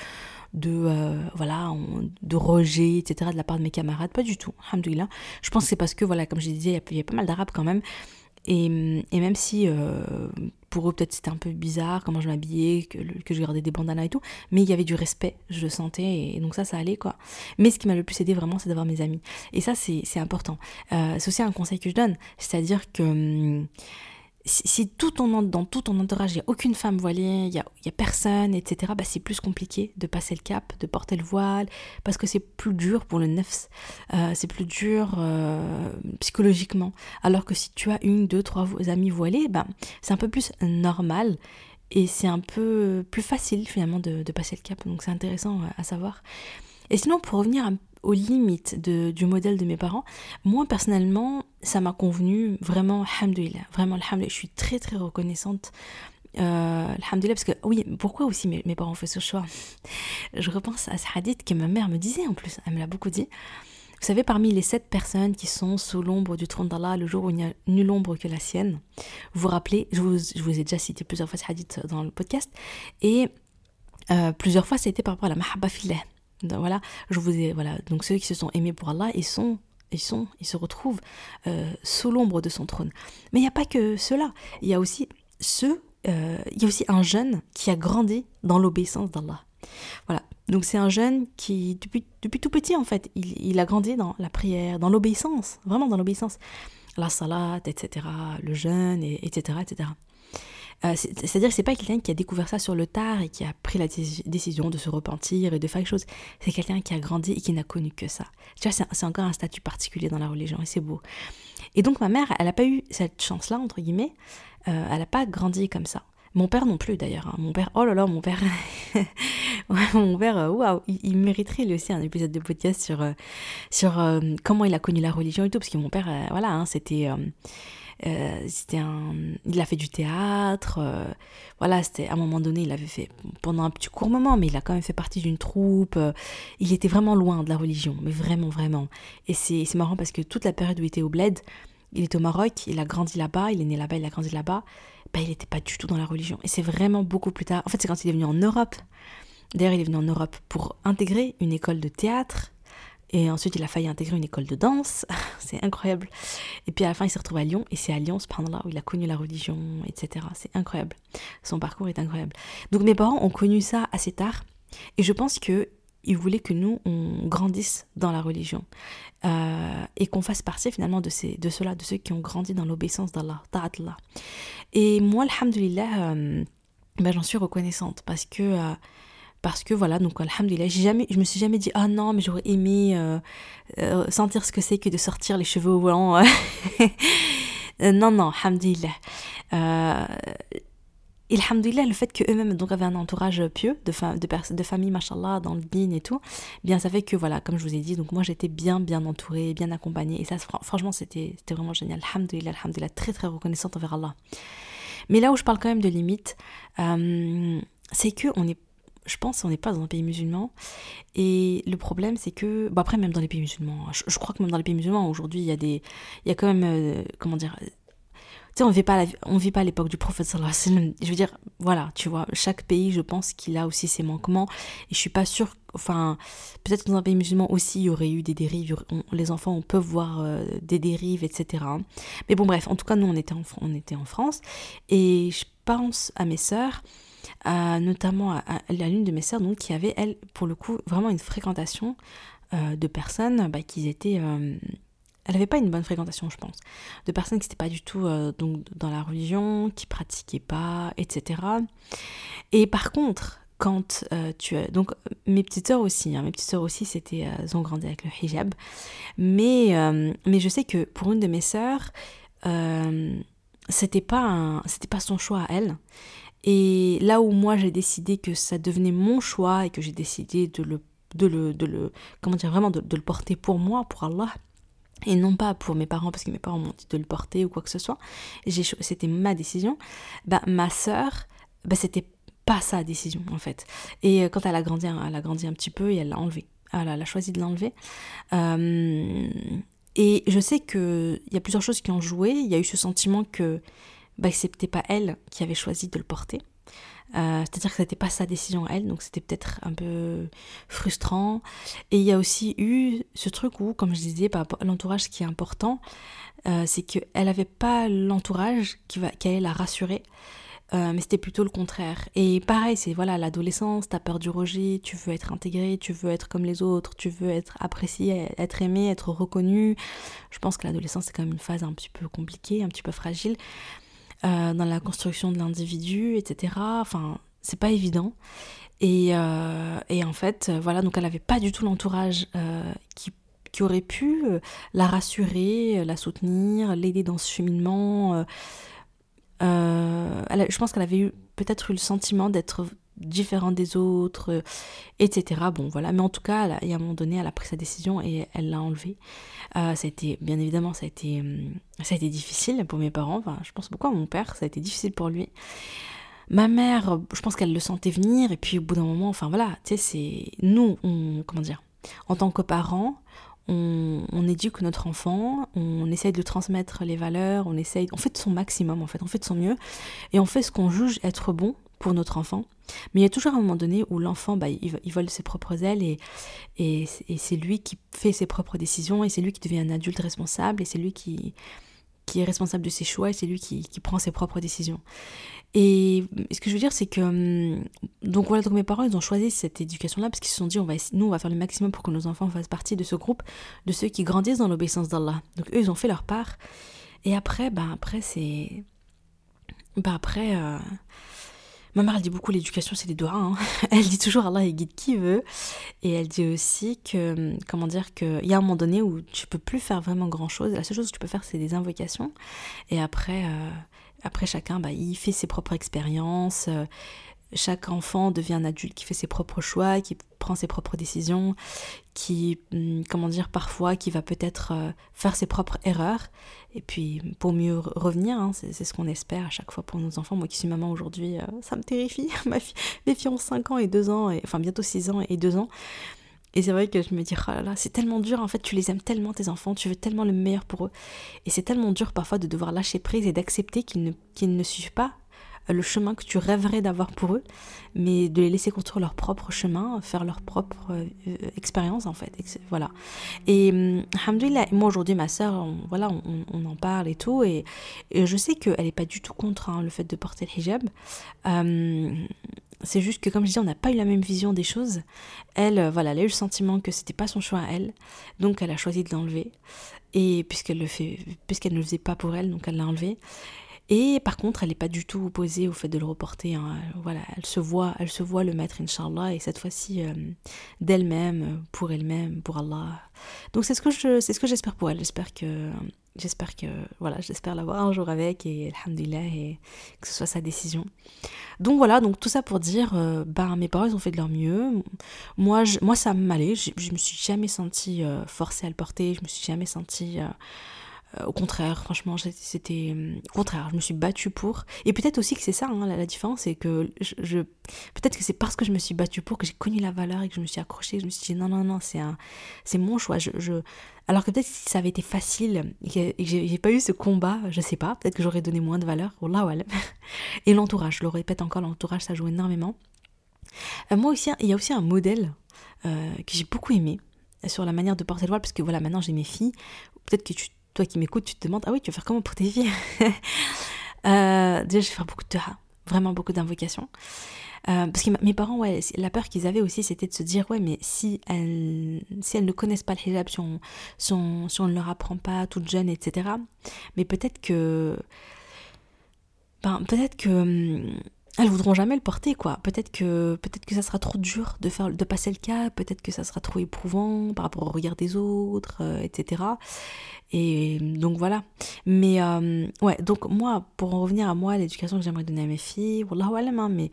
voilà, de rejet, etc. de la part de mes camarades, pas du tout. Alhamdoulilah. Je pense que c'est parce que voilà, comme je disais, il y, a pas mal d'arabes quand même. Et, même si euh, pour eux peut-être c'était un peu bizarre comment je m'habillais, que, je gardais des bandanas et tout, mais il y avait du respect, je le sentais, et donc ça, ça allait quoi. Mais ce qui m'a le plus aidé vraiment, c'est d'avoir mes amis. Et ça, c'est important. Euh, c'est aussi un conseil que je donne, c'est-à-dire que... Hum, si, tout ton, dans tout ton entourage, il n'y a aucune femme voilée, il n'y a, personne, etc., bah c'est plus compliqué de passer le cap, de porter le voile, parce que c'est plus dur pour le nefs, euh, c'est plus dur euh, psychologiquement. Alors que si tu as une, deux, trois amis voilés, bah, c'est un peu plus normal et c'est un peu plus facile finalement de, de passer le cap. Donc c'est intéressant euh, à savoir. Et sinon, pour revenir un aux limites du modèle de mes parents. Moi, personnellement, ça m'a convenu vraiment, alhamdoulilah, vraiment, alhamdoulilah. Je suis très, très reconnaissante. Euh, parce que, oui, pourquoi aussi mes, mes parents ont fait ce choix? Je repense à ce hadith que ma mère me disait en plus, elle me l'a beaucoup dit. Vous savez, parmi les sept personnes qui sont sous l'ombre du trône d'Allah, le jour où il n'y a nulle ombre que la sienne, vous vous rappelez, je vous, je vous ai déjà cité plusieurs fois ce hadith dans le podcast, et euh, plusieurs fois, c'était par rapport à la mahabba fillah voilà, je vous ai, voilà, donc ceux qui se sont aimés pour Allah, ils sont, ils sont, ils se retrouvent euh, sous l'ombre de son trône. Mais il n'y a pas que cela. Il y a aussi ceux, euh, il y a aussi un jeune qui a grandi dans l'obéissance d'Allah. Voilà. Donc c'est un jeune qui, depuis, depuis tout petit en fait, il, il a grandi dans la prière, dans l'obéissance, vraiment dans l'obéissance. La salat, etc., le jeûne, et, etc., etc. Euh, c'est-à-dire que c'est pas quelqu'un qui a découvert ça sur le tard et qui a pris la décision de se repentir et de faire quelque chose. C'est quelqu'un qui a grandi et qui n'a connu que ça. Tu vois, c'est encore un statut particulier dans la religion et c'est beau. Et donc ma mère, elle n'a pas eu cette chance-là, entre guillemets. Euh, elle n'a pas grandi comme ça. Mon père non plus d'ailleurs. Hein. Mon père, oh là là, mon père, mon père, euh, waouh, il, mériterait lui aussi un épisode de podcast sur, sur comment il a connu la religion et tout, parce que mon père, voilà, hein, c'était euh, un, il a fait du théâtre. Euh, voilà, c'était à un moment donné, il avait fait pendant un petit court moment, mais il a quand même fait partie d'une troupe. Euh, il était vraiment loin de la religion, mais vraiment, vraiment. Et c'est marrant parce que toute la période où il était au Bled, il est au Maroc, il a grandi là-bas, il est né là-bas, il a grandi là-bas. Bah, il n'était pas du tout dans la religion. Et c'est vraiment beaucoup plus tard. En fait, c'est quand il est venu en Europe. D'ailleurs, il est venu en Europe pour intégrer une école de théâtre et ensuite, il a failli intégrer une école de danse. c'est incroyable. Et puis à la fin, il s'est retrouvé à Lyon. Et c'est à Lyon, là où il a connu la religion, etc. C'est incroyable. Son parcours est incroyable. Donc mes parents ont connu ça assez tard. Et je pense que ils voulaient que nous, on grandisse dans la religion. Euh, et qu'on fasse partie finalement de, ces, de ceux-là, de ceux qui ont grandi dans l'obéissance d'Allah, ta'atullah. Et moi, alhamdulillah, euh, ben, j'en suis reconnaissante parce que... Euh, parce que voilà donc alhamdoulilah j'ai jamais je me suis jamais dit ah non mais j'aurais aimé euh, euh, sentir ce que c'est que de sortir les cheveux au volant. Euh, non non alhamdoulilah. Euh, et alhamdoulilah, le fait qu'eux-mêmes donc avaient un entourage pieux de, de, de famille, machallah, dans le bin et tout, eh bien ça fait que voilà, comme je vous ai dit, donc moi j'étais bien bien entourée, bien accompagnée, et ça franchement c'était vraiment génial, alhamdoulilah, alhamdoulilah, très très reconnaissante envers Allah. Mais là où je parle quand même de limites, c'est que on est je pense qu'on n'est pas dans un pays musulman. Et le problème, c'est que. Bon, après, même dans les pays musulmans, je, crois que même dans les pays musulmans, aujourd'hui, il y a des. Il y a quand même. Euh, comment dire tu sais, on vit vit pas à l'époque du prophète Je veux dire, voilà, tu vois, chaque pays, je pense qu'il a aussi ses manquements. Et je suis pas sûre, enfin, peut-être que dans un pays musulman aussi, il y aurait eu des dérives. les enfants, on peut voir euh, des dérives, etc. Mais bon, bref, en tout cas, nous, on était en, on était en France. Et je pense à mes sœurs notamment à, l'une de mes sœurs, donc qui avait, elle, pour le coup, vraiment une fréquentation euh, de personnes bah, qui étaient... Euh, elle n'avait pas une bonne fréquentation, je pense, de personnes qui n'étaient pas du tout euh, donc, dans la religion, qui pratiquaient pas, etc. Et par contre, quand tu as... Donc mes petites sœurs aussi, hein, mes petites sœurs aussi, c'était, elles ont grandi avec le hijab. Mais, mais je sais que pour une de mes sœurs, c'était pas, pas son choix à elle. Et là où moi j'ai décidé que ça devenait mon choix et que j'ai décidé de le, de le, de le, comment dire, vraiment de, le porter pour moi, pour Allah, et non pas pour mes parents parce que mes parents m'ont dit de le porter ou quoi que ce soit, c'était ma décision, bah, ma sœur, bah, c'était pas sa décision en fait. Et euh, quand elle a grandi, elle a grandi un petit peu et elle l'a enlevé. Elle a, choisi de l'enlever. Euh, et je sais qu'il y a plusieurs choses qui ont joué. Il y a eu ce sentiment que bah, c'était pas elle qui avait choisi de le porter. Euh, c'est-à-dire que c'était pas sa décision à elle, donc c'était peut-être un peu frustrant. Et il y a aussi eu ce truc où, comme je disais, par l'entourage, qui est important, euh, c'est qu'elle n'avait pas l'entourage qui, va, qui allait la rassurer. Euh, mais c'était plutôt le contraire. Et pareil, c'est voilà l'adolescence, t'as peur du rejet, tu veux être intégré, tu veux être comme les autres, tu veux être apprécié, être aimé, être reconnu. Je pense que l'adolescence c'est quand même une phase un petit peu compliquée, un petit peu fragile. Euh, dans la construction de l'individu, etc. Enfin, c'est pas évident. Et, euh, et, en fait, voilà, donc elle n'avait pas du tout l'entourage euh, qui, qui, aurait pu la rassurer, la soutenir, l'aider dans ce cheminement. Je pense qu'elle avait eu peut-être eu le sentiment d'être différente des autres, etc. Bon, voilà. Mais en tout cas, elle, a un moment donné, elle a pris sa décision et elle l'a enlevée. Euh, ça a été, bien évidemment, ça a été, hum, ça a été difficile pour mes parents. Enfin, je pense beaucoup à mon père, ça a été difficile pour lui. Ma mère, je pense qu'elle le sentait venir. Et puis, au bout d'un moment, enfin voilà, tu sais, c'est nous, comment dire, en tant que parents, on, on, éduque notre enfant, on essaye de transmettre les valeurs, on essaye, on fait de son maximum en fait, on fait de son mieux, et on fait ce qu'on juge être bon pour notre enfant. Mais il y a toujours un moment donné où l'enfant, bah, il, vole ses propres ailes et, et, c'est lui qui fait ses propres décisions et c'est lui qui devient un adulte responsable et c'est lui qui, qui est responsable de ses choix et c'est lui qui, qui, prend ses propres décisions. Et ce que je veux dire, c'est que. Hum, donc voilà, donc mes parents, ils ont choisi cette éducation-là parce qu'ils se sont dit, on va, nous, on va faire le maximum pour que nos enfants fassent partie de ce groupe de ceux qui grandissent dans l'obéissance d'Allah. Donc eux, ils ont fait leur part. Et après, bah, après, c'est. Bah, après. Euh, Ma mère, elle dit beaucoup l'éducation, c'est des doigts. Hein. Elle dit toujours Allah, il guide qui veut. Et elle dit aussi que, comment dire, qu'il y a un moment donné où tu peux plus faire vraiment grand chose. La seule chose que tu peux faire, c'est des invocations. Et après, euh, après chacun, bah, il fait ses propres expériences. Chaque enfant devient un adulte qui fait ses propres choix, qui prend ses propres décisions, qui, hum, comment dire, parfois, qui va peut-être euh, faire ses propres erreurs, et puis pour mieux revenir, hein, c'est ce qu'on espère à chaque fois pour nos enfants. Moi qui suis maman aujourd'hui, euh, ça me terrifie. Mes filles ont 5 ans et 2 ans, et, enfin bientôt 6 ans et 2 ans. Et c'est vrai que je me dis, oh là là, c'est tellement dur, en fait, tu les aimes tellement, tes enfants, tu veux tellement le meilleur pour eux. Et c'est tellement dur parfois de devoir lâcher prise et d'accepter qu'ils ne, qu'ils ne suivent pas le chemin que tu rêverais d'avoir pour eux, mais de les laisser construire leur propre chemin, faire leur propre euh, expérience en fait. Voilà. Et alhamdoulilah, moi aujourd'hui, ma soeur, voilà, on, en parle et tout, et, je sais qu'elle n'est pas du tout contre hein, le fait de porter le hijab. Euh, c'est juste que, comme je dis, on n'a pas eu la même vision des choses. Elle, euh, voilà, elle a eu le sentiment que c'était pas son choix à elle, donc elle a choisi de l'enlever. Et puisqu'elle le fait, puisqu'elle ne le faisait pas pour elle, donc elle l'a enlevé. Et par contre, elle n'est pas du tout opposée au fait de le reporter. Hein. Voilà, elle se voit, elle se voit le mettre, inshallah, et cette fois-ci euh, d'elle-même, pour elle-même, pour Allah. Donc c'est ce que je, c'est ce que j'espère pour elle. J'espère que, j'espère que, voilà, j'espère l'avoir un jour avec et alhamdulillah et que ce soit sa décision. Donc voilà, donc tout ça pour dire, ben mes parents ils ont fait de leur mieux. Moi, moi ça m'allait. Je, je me suis jamais sentie euh, forcée à le porter. Je me suis jamais sentie au contraire, franchement, c'était euh, au contraire, je me suis battue pour. Et peut-être aussi que c'est ça, hein, la, différence, c'est que je, peut-être que c'est parce que je me suis battue pour que j'ai connu la valeur et que je me suis accrochée, je me suis dit non, non, non, c'est un, c'est mon choix. Je. Alors que peut-être si ça avait été facile et que j'ai pas eu ce combat, je sais pas, peut-être que j'aurais donné moins de valeur. Là, ouais. Et l'entourage, je le répète encore, l'entourage, ça joue énormément. Euh, moi aussi, il y a aussi un modèle que j'ai beaucoup aimé sur la manière de porter le voile, parce que voilà, maintenant j'ai mes filles. Peut-être que tu toi qui m'écoutes, tu te demandes, ah oui, tu vas faire comment pour tes filles euh, Déjà, je vais faire beaucoup de dua, vraiment beaucoup d'invocations. Euh, parce que mes parents, la peur qu'ils avaient aussi, c'était de se dire, ouais, mais si elles, si elles ne connaissent pas le hijab, si on, si on, ne leur apprend pas toute jeune, etc. Mais peut-être que, ben, peut-être que hum, elles voudront jamais le porter quoi. Peut-être que peut-être que ça sera trop dur de faire de passer le cap, peut-être que ça sera trop éprouvant par rapport au regard des autres, euh, etc. Et donc voilà. Mais euh, ouais, donc moi, pour en revenir à moi, l'éducation que j'aimerais donner à mes filles, wallahu alam, hein, mais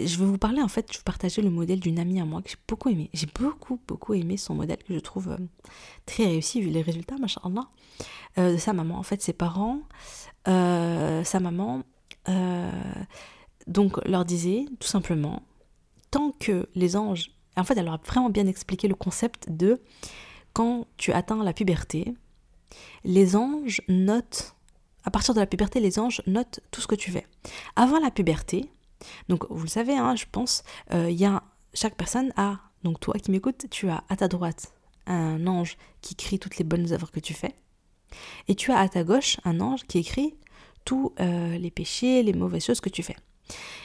je vais vous parler en fait, je vais vous partager le modèle d'une amie à moi que j'ai beaucoup aimé. J'ai beaucoup beaucoup aimé son modèle que je trouve euh, très réussi vu les résultats, machallah, de sa maman. En fait, ses parents, sa maman donc leur disait tout simplement, tant que les anges, en fait elle leur a vraiment bien expliqué le concept de quand tu atteins la puberté, les anges notent, à partir de la puberté, les anges notent tout ce que tu fais. Avant la puberté, donc vous le savez, hein, je pense, euh, il y a chaque personne a, donc toi qui m'écoutes, tu as à ta droite un ange qui écrit toutes les bonnes œuvres que tu fais, et tu as à ta gauche un ange qui écrit tous euh, les péchés, les mauvaises choses que tu fais.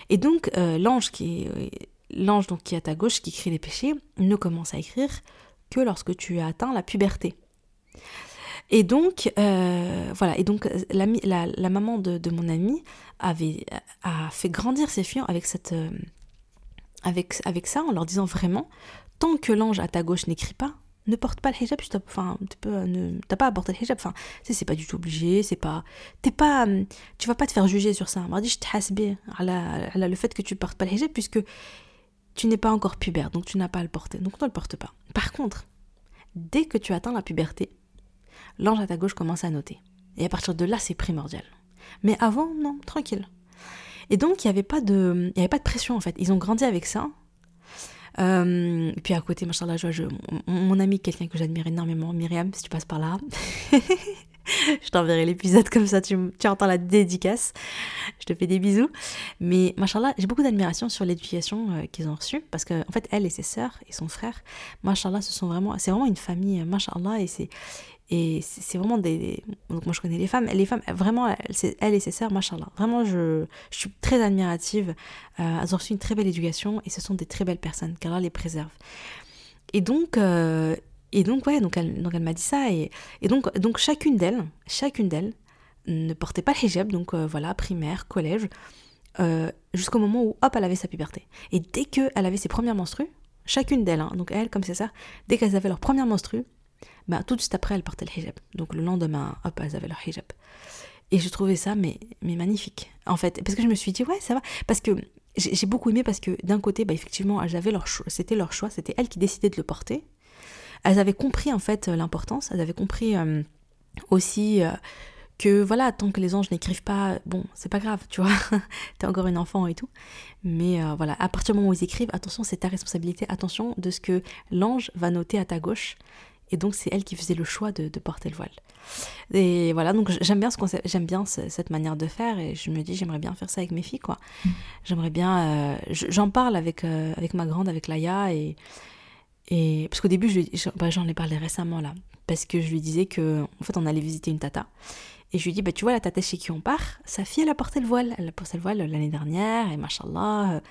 Et donc, euh, l'ange qui est, l'ange donc qui à ta gauche, qui écrit les péchés, ne commence à écrire que lorsque tu as atteint la puberté. Et donc, euh, voilà, et donc la, la, maman de, de, mon ami avait, a fait grandir ses filles avec, cette, euh, avec, avec ça, en leur disant vraiment, tant que l'ange à ta gauche n'écrit pas, ne porte pas le hijab, enfin, tu t'as pas à porter le hijab, enfin, c'est pas du tout obligé, c'est pas, t'es pas, tu vas pas te faire juger sur ça. Je te le fait que tu portes pas le hijab puisque tu n'es pas encore pubère, donc tu n'as pas à le porter, donc ne le porte pas. Par contre, dès que tu atteins la puberté, l'ange à ta gauche commence à noter. Et à partir de là, c'est primordial. Mais avant, non, tranquille. Et donc, il n'y avait, pas de, avait pas de pression en fait. Ils ont grandi avec ça. Euh, puis à côté, machallah, je, je, mon, ami, quelqu'un que j'admire énormément, Myriam, si tu passes par là, je t'enverrai l'épisode comme ça, tu, tu, entends la dédicace. Je te fais des bisous. Mais machallah, j'ai beaucoup d'admiration sur l'éducation euh, qu'ils ont reçue parce que en fait, elle et ses sœurs et son frère, machallah, ce sont vraiment, c'est vraiment une famille, machallah, et c'est et c'est vraiment des, Donc moi je connais les femmes. Les femmes, vraiment, elle, elle et ses sœurs, machallah. Vraiment, je, je suis très admirative. Euh, elles ont reçu une très belle éducation et ce sont des très belles personnes, car les préserve. Et donc, euh, et donc ouais, donc elle, donc elle m'a dit ça. Et, et donc, donc chacune d'elles, chacune d'elles ne portait pas le hijab, donc euh, voilà, primaire, collège, jusqu'au moment où, hop, elle avait sa puberté. Et dès qu'elle avait ses premières menstrues, chacune d'elles, hein, donc elle comme c'est ça, dès qu'elles avaient leur première menstrue, bah, tout de suite après, elles portaient le hijab. Donc le lendemain, hop, elles avaient leur hijab. Et je trouvais ça, mais, mais magnifique, en fait. Parce que je me suis dit, ouais, ça va. Parce que j'ai beaucoup aimé, parce que d'un côté, bah, effectivement, elles leur c'était leur choix, c'était elles qui décidaient de le porter. Elles avaient compris, en fait, l'importance, elles avaient compris euh, aussi euh, que, voilà, tant que les anges n'écrivent pas, bon, c'est pas grave, tu vois, t'es encore une enfant et tout. Mais euh, voilà, à partir du moment où ils écrivent, attention, c'est ta responsabilité, attention de ce que l'ange va noter à ta gauche et donc c'est elle qui faisait le choix de, porter le voile. Et voilà, donc j'aime bien ce concept, j'aime bien cette manière de faire et je me dis j'aimerais bien faire ça avec mes filles quoi. Mm. J'aimerais bien, euh, j'en parle avec euh, avec ma grande, avec Laïa et et parce qu'au début je, bah, j'en ai parlé récemment là parce que je lui disais que en fait on allait visiter une tata et je lui dis bah tu vois la tata chez qui on part, sa fille elle a porté le voile, elle a porté le voile l'année dernière et machallah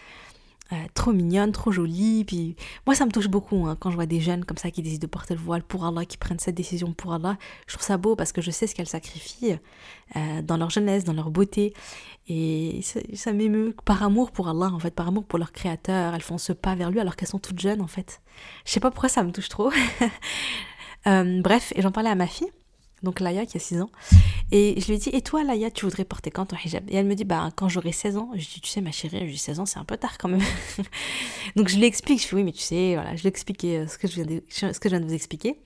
euh, trop mignonne, trop jolie. Puis moi, ça me touche beaucoup hein, quand je vois des jeunes comme ça qui décident de porter le voile pour Allah, qui prennent cette décision pour Allah. Je trouve ça beau parce que je sais ce qu'elles sacrifient euh, dans leur jeunesse, dans leur beauté. Et ça, m'émeut par amour pour Allah, en fait, par amour pour leur créateur. Elles font ce pas vers lui alors qu'elles sont toutes jeunes, en fait. Je sais pas pourquoi ça me touche trop. Euh, bref, et j'en parlais à ma fille donc Laïa qui a 6 ans. Et je lui ai dit, et toi Laïa, tu voudrais porter quand ton hijab? Et elle me dit, bah quand j'aurai 16 ans. Je dis, tu sais ma chérie, j'ai 16 ans, c'est un peu tard quand même. donc je lui explique, je fais, oui mais tu sais, voilà, je lui explique euh, ce que je viens de, que vous expliquer.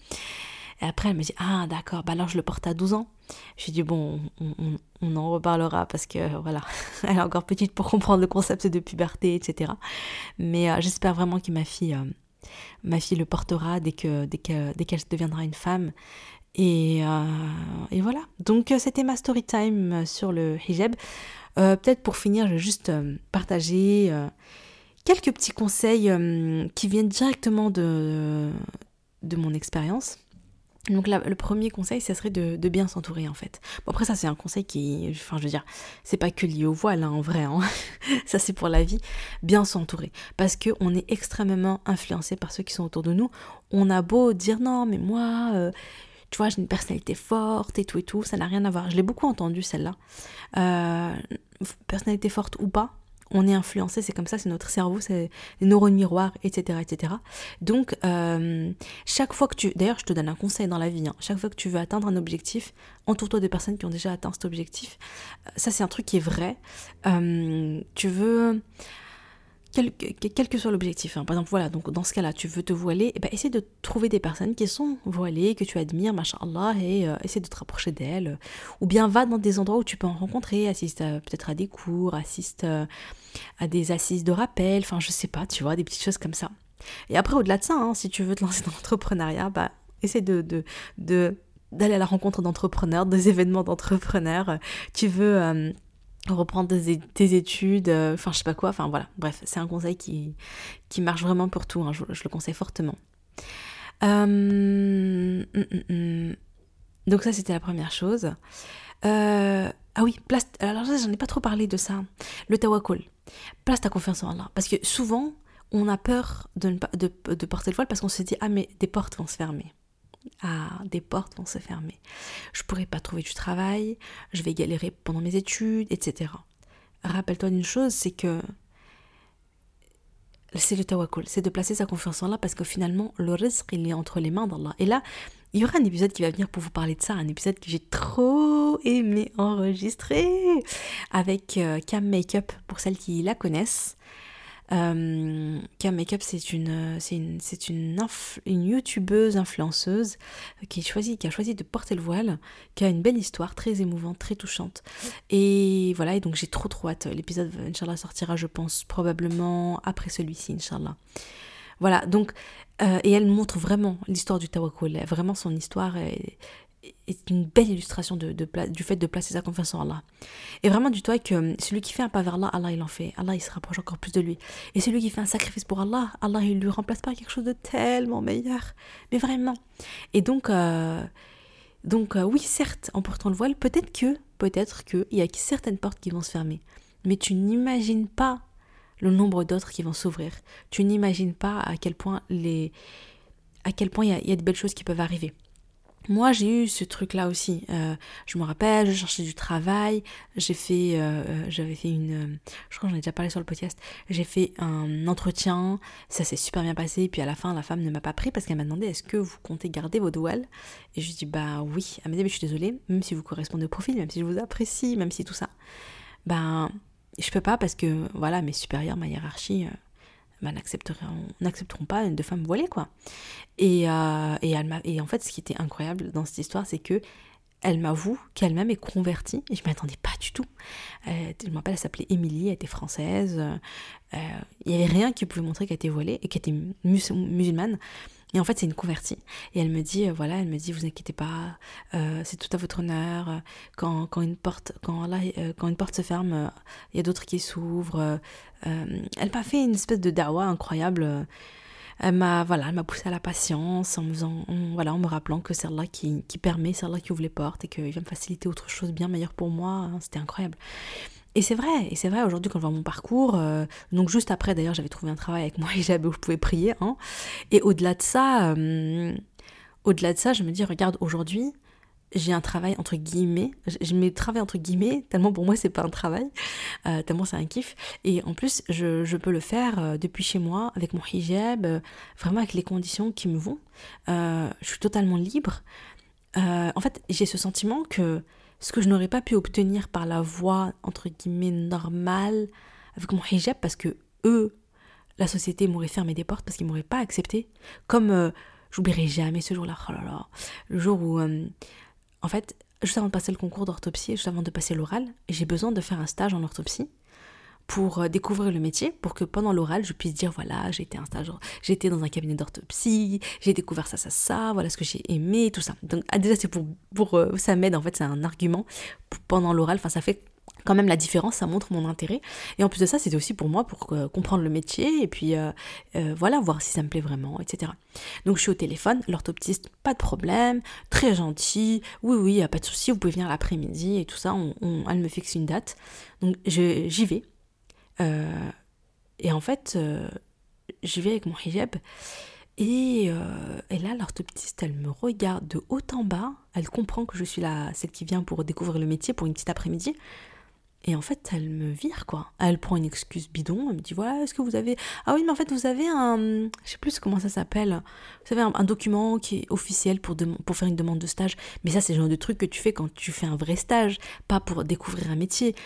Et après elle me dit, ah d'accord, bah alors je le porte à 12 ans. Je lui ai dit, bon, on, en reparlera parce que voilà, elle est encore petite pour comprendre le concept de puberté, etc. Mais euh, j'espère vraiment que ma fille... Euh, ma fille le portera dès que dès dès qu'elle deviendra une femme euh, et, voilà. Donc euh, c'était ma story time euh, sur le hijab. Peut-être pour finir, je vais juste partager quelques petits conseils qui viennent directement de, de mon expérience. Donc le premier conseil, ça serait de, bien s'entourer en fait. Bon après ça c'est un conseil qui, enfin je veux dire, c'est pas que lié au voile hein, en vrai, hein. ça c'est pour la vie, bien s'entourer. Parce que on est extrêmement influencé par ceux qui sont autour de nous. On a beau dire non mais moi, tu vois, j'ai une personnalité forte et tout et tout, ça n'a rien à voir. Je l'ai beaucoup entendu celle-là. Euh, personnalité forte ou pas, on est influencé, c'est comme ça, c'est notre cerveau, c'est les neurones miroirs, etc. etc. Donc, euh, chaque fois que tu... D'ailleurs, je te donne un conseil dans la vie, hein. chaque fois que tu veux atteindre un objectif, entoure-toi de personnes qui ont déjà atteint cet objectif. Euh, ça, c'est un truc qui est vrai. Tu veux quel, que soit l'objectif, hein. par exemple, voilà, donc dans ce cas-là, tu veux te voiler, et eh ben, essaie de trouver des personnes qui sont voilées, que tu admires, machallah, et euh, essaie de te rapprocher d'elles. Ou bien va dans des endroits où tu peux en rencontrer, assiste peut-être à des cours, assiste euh, à des assises de rappel, enfin, je sais pas, tu vois, des petites choses comme ça. Et après, au-delà de ça, hein, si tu veux te lancer dans l'entrepreneuriat, bah, essaie de, d'aller à la rencontre d'entrepreneurs, des événements d'entrepreneurs. Tu veux euh, reprendre tes, études, euh, enfin je sais pas quoi, enfin voilà, bref, c'est un conseil qui, marche vraiment pour tout, hein, je, le conseille fortement. Euh, hum, hum, hum. Donc ça c'était la première chose. Euh, ah oui, place, alors j'en ai pas trop parlé de ça, le tawakkul, place ta confiance en Allah, parce que souvent on a peur de, de, de porter le voile parce qu'on se dit ah mais des portes vont se fermer. Ah, des portes vont se fermer. Je pourrai pas trouver du travail, je vais galérer pendant mes études, etc. Rappelle-toi d'une chose, c'est que c'est le tawakkul, c'est de placer sa confiance en Allah parce que finalement, le risque, il est entre les mains d'Allah. Et là, il y aura un épisode qui va venir pour vous parler de ça, un épisode que j'ai trop aimé enregistrer avec euh, Cam Makeup pour celles qui la connaissent. Euh, Makeup, c'est une, c'est une, une, une youtubeuse influenceuse qui, choisit, qui a choisi de porter le voile, qui a une belle histoire, très émouvante, très touchante. Et voilà, et donc j'ai trop trop hâte. L'épisode, Inch'Allah, sortira, je pense, probablement après celui-ci, Inch'Allah. Voilà, donc, euh, et elle montre vraiment l'histoire du Tawakkul, vraiment son histoire est une belle illustration du fait de placer sa confiance en Allah. Et vraiment, dis-toi que hum, celui qui fait un pas vers Allah, Allah il en fait. Allah il se rapproche encore plus de lui. Et celui qui fait un sacrifice pour Allah, Allah il lui remplace par quelque chose de tellement meilleur. Mais vraiment. Et donc, euh, donc euh, oui, certes, en portant le voile, peut-être que, peut-être que, il y a certaines portes qui vont se fermer. Mais tu n'imagines pas le nombre d'autres qui vont s'ouvrir. Tu n'imagines pas à quel point les, à quel point il y a de belles choses qui peuvent arriver. Moi, j'ai eu ce truc-là aussi. Euh, je me rappelle, je cherchais du travail. J'ai fait, euh, euh, j'avais fait une, je crois que j'en ai déjà parlé sur le podcast. J'ai fait un entretien, ça s'est super bien passé. Puis à la fin, la femme ne m'a pas pris parce qu'elle m'a demandé est-ce que vous comptez garder vos douelles? Et je lui dit bah oui. Elle m'a dit mais je suis désolée, même si vous correspondez au profil, même si je vous apprécie, même si tout ça, ben je peux pas parce que voilà mes supérieurs, ma hiérarchie bah, n'accepteront pas de femmes voilées quoi. Et, euh, et, elle et en fait ce qui était incroyable dans cette histoire c'est que elle m'avoue qu'elle-même est convertie et je m'y attendais pas du tout. Euh, je me rappelle, elle s'appelait Émilie, elle était française. Euh, il n'y avait rien qui pouvait montrer qu'elle était voilée et qu'elle était musulmane. Et en fait, c'est une convertie. Et elle me dit, euh, voilà, elle me dit, vous inquiétez pas, euh, c'est tout à votre honneur. Quand, quand, une, porte, quand, là, euh, quand une porte se ferme, il y a d'autres qui s'ouvrent. elle m'a fait une espèce de dawa incroyable. Elle m'a voilà, elle poussé à la patience en me, faisant, voilà, en me rappelant que c'est Allah qui, permet, c'est Allah qui ouvre les portes et qu'il va me faciliter autre chose bien meilleur pour moi. C'était incroyable. Et c'est vrai, et c'est vrai aujourd'hui quand je vois mon parcours, euh, donc juste après d'ailleurs j'avais trouvé un travail avec moi et où je pouvais prier, hein, et au-delà de ça, euh, au-delà de ça, je me dis regarde aujourd'hui j'ai un travail entre guillemets, je mets travail entre guillemets tellement pour moi c'est pas un travail, euh, tellement c'est un kiff, et en plus je, je peux le faire depuis chez moi avec mon hijab, vraiment avec les conditions qui me vont, je suis totalement libre. en fait j'ai ce sentiment que ce que je n'aurais pas pu obtenir par la voie entre guillemets normale avec mon hijab parce que eux, la société m'aurait fermé des portes parce qu'ils m'auraient pas accepté. Comme euh, j'oublierai jamais ce jour-là, oh là là, le jour où, euh, en fait, juste avant de passer le concours d'orthopsie, juste avant de passer l'oral, j'ai besoin de faire un stage en orthopsie pour euh, découvrir le métier, pour que pendant l'oral, je puisse dire voilà, été un stage, été dans un cabinet d'orthopsie, j'ai découvert ça, ça, ça, voilà ce que j'ai aimé, tout ça. Donc ah, déjà c'est pour, pour euh, ça m'aide en fait, c'est un argument pendant l'oral, enfin ça fait quand même la différence, ça montre mon intérêt. Et en plus de ça, c'était aussi pour moi pour euh, comprendre le métier et puis voilà, voir si ça me plaît vraiment, etc. Donc je suis au téléphone, l'orthoptiste, pas de problème, très gentil, oui oui, pas de souci, vous pouvez venir l'après-midi et tout ça, elle me fixe une date. Donc j'y vais, euh, et en fait, euh, j'y vais avec mon hijab. Et, euh, et, là, l'orthoptiste, elle me regarde de haut en bas. Elle comprend que je suis là, celle qui vient pour découvrir le métier pour une petite après-midi. Et en fait, elle me vire, quoi. Elle prend une excuse bidon, elle me dit, voilà, est-ce que vous avez... Ah oui, mais en fait, vous avez un... Je sais plus comment ça s'appelle. Vous avez un, document qui est officiel pour, pour faire une demande de stage. Mais ça, c'est le genre de truc que tu fais quand tu fais un vrai stage, pas pour découvrir un métier.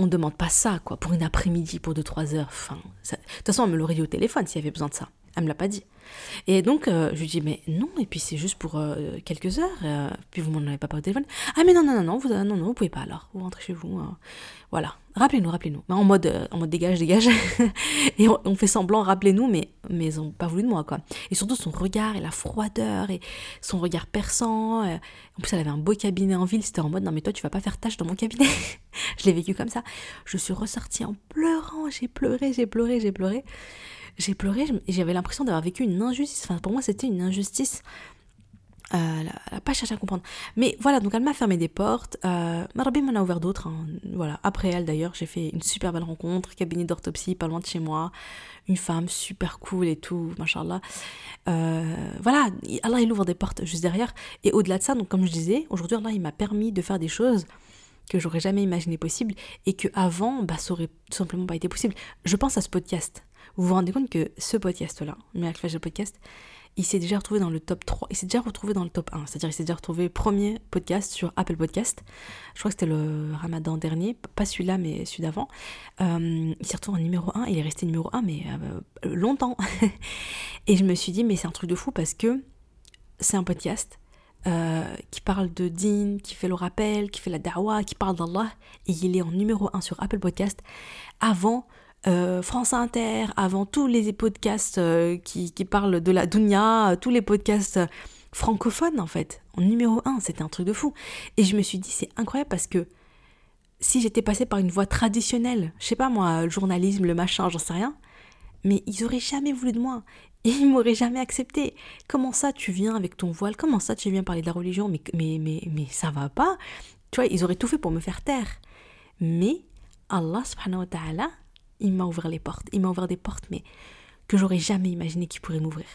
On ne demande pas ça, quoi, pour une après-midi, pour 2-3 heures. Enfin, De toute façon, elle me l'aurait dit au téléphone s'il y avait besoin de ça. Elle me l'a pas dit. Et donc, euh, je lui dis, mais non, et puis c'est juste pour euh, quelques heures, euh, puis vous m'en avez pas parlé au téléphone. Ah, mais non, non, non, non, vous, non, non, vous pouvez pas alors, vous rentrez chez vous. voilà, rappelez-nous, rappelez-nous. En mode, en mode dégage, dégage. et on, fait semblant, rappelez-nous, mais, mais ils ont pas voulu de moi, quoi. Et surtout son regard et la froideur et son regard perçant. en plus, elle avait un beau cabinet en ville, c'était en mode, non, mais toi, tu vas pas faire tâche dans mon cabinet. je l'ai vécu comme ça. Je suis ressortie en pleurant, j'ai pleuré, j'ai pleuré, j'ai pleuré j'ai pleuré j'avais l'impression d'avoir vécu une injustice. Enfin, pour moi, c'était une injustice. Euh, elle n'a pas cherché à comprendre. Mais voilà, donc elle m'a fermé des portes. Euh, Marabi m'en a ouvert d'autres. Hein. Voilà. Après elle, d'ailleurs, j'ai fait une super belle rencontre. Cabinet d'orthopsie, pas loin de chez moi. Une femme super cool et tout, machallah. Euh, voilà, Allah, il ouvre des portes juste derrière. Et au-delà de ça, donc comme je disais, aujourd'hui, Allah, il m'a permis de faire des choses que j'aurais jamais imaginé possible et que avant bah, ça aurait tout simplement pas été possible. Je pense à ce podcast. Vous vous rendez compte que ce podcast-là, Miracle Flash podcast, il s'est déjà retrouvé dans le top 3, il s'est déjà retrouvé dans le top 1, c'est-à-dire il s'est déjà retrouvé premier podcast sur Apple Podcast. Je crois que c'était le ramadan dernier, pas celui-là mais celui d'avant. Euh, il s'est retrouvé en numéro 1, il est resté numéro 1 mais euh, longtemps. et je me suis dit mais c'est un truc de fou parce que c'est un podcast euh, qui parle de din, qui fait le rappel, qui fait la da'wah, qui parle d'Allah, et il est en numéro 1 sur Apple Podcast avant euh, France Inter, avant tous les podcasts euh, qui, parlent de la dunya, tous les podcasts francophones en fait, en numéro 1, c'était un truc de fou. Et je me suis dit, c'est incroyable parce que si j'étais passée par une voie traditionnelle, je sais pas moi, le journalisme, le machin, j'en sais rien, mais ils auraient jamais voulu de moi. Et ils m'auraient jamais accepté. Comment ça tu viens avec ton voile? Comment ça tu viens parler de la religion? Mais, mais, mais, mais ça va pas. Tu vois, ils auraient tout fait pour me faire taire. Mais Allah subhanahu wa ta'ala, il m'a ouvert les portes. Il m'a ouvert des portes, mais que j'aurais jamais imaginé qu'il pourrait m'ouvrir.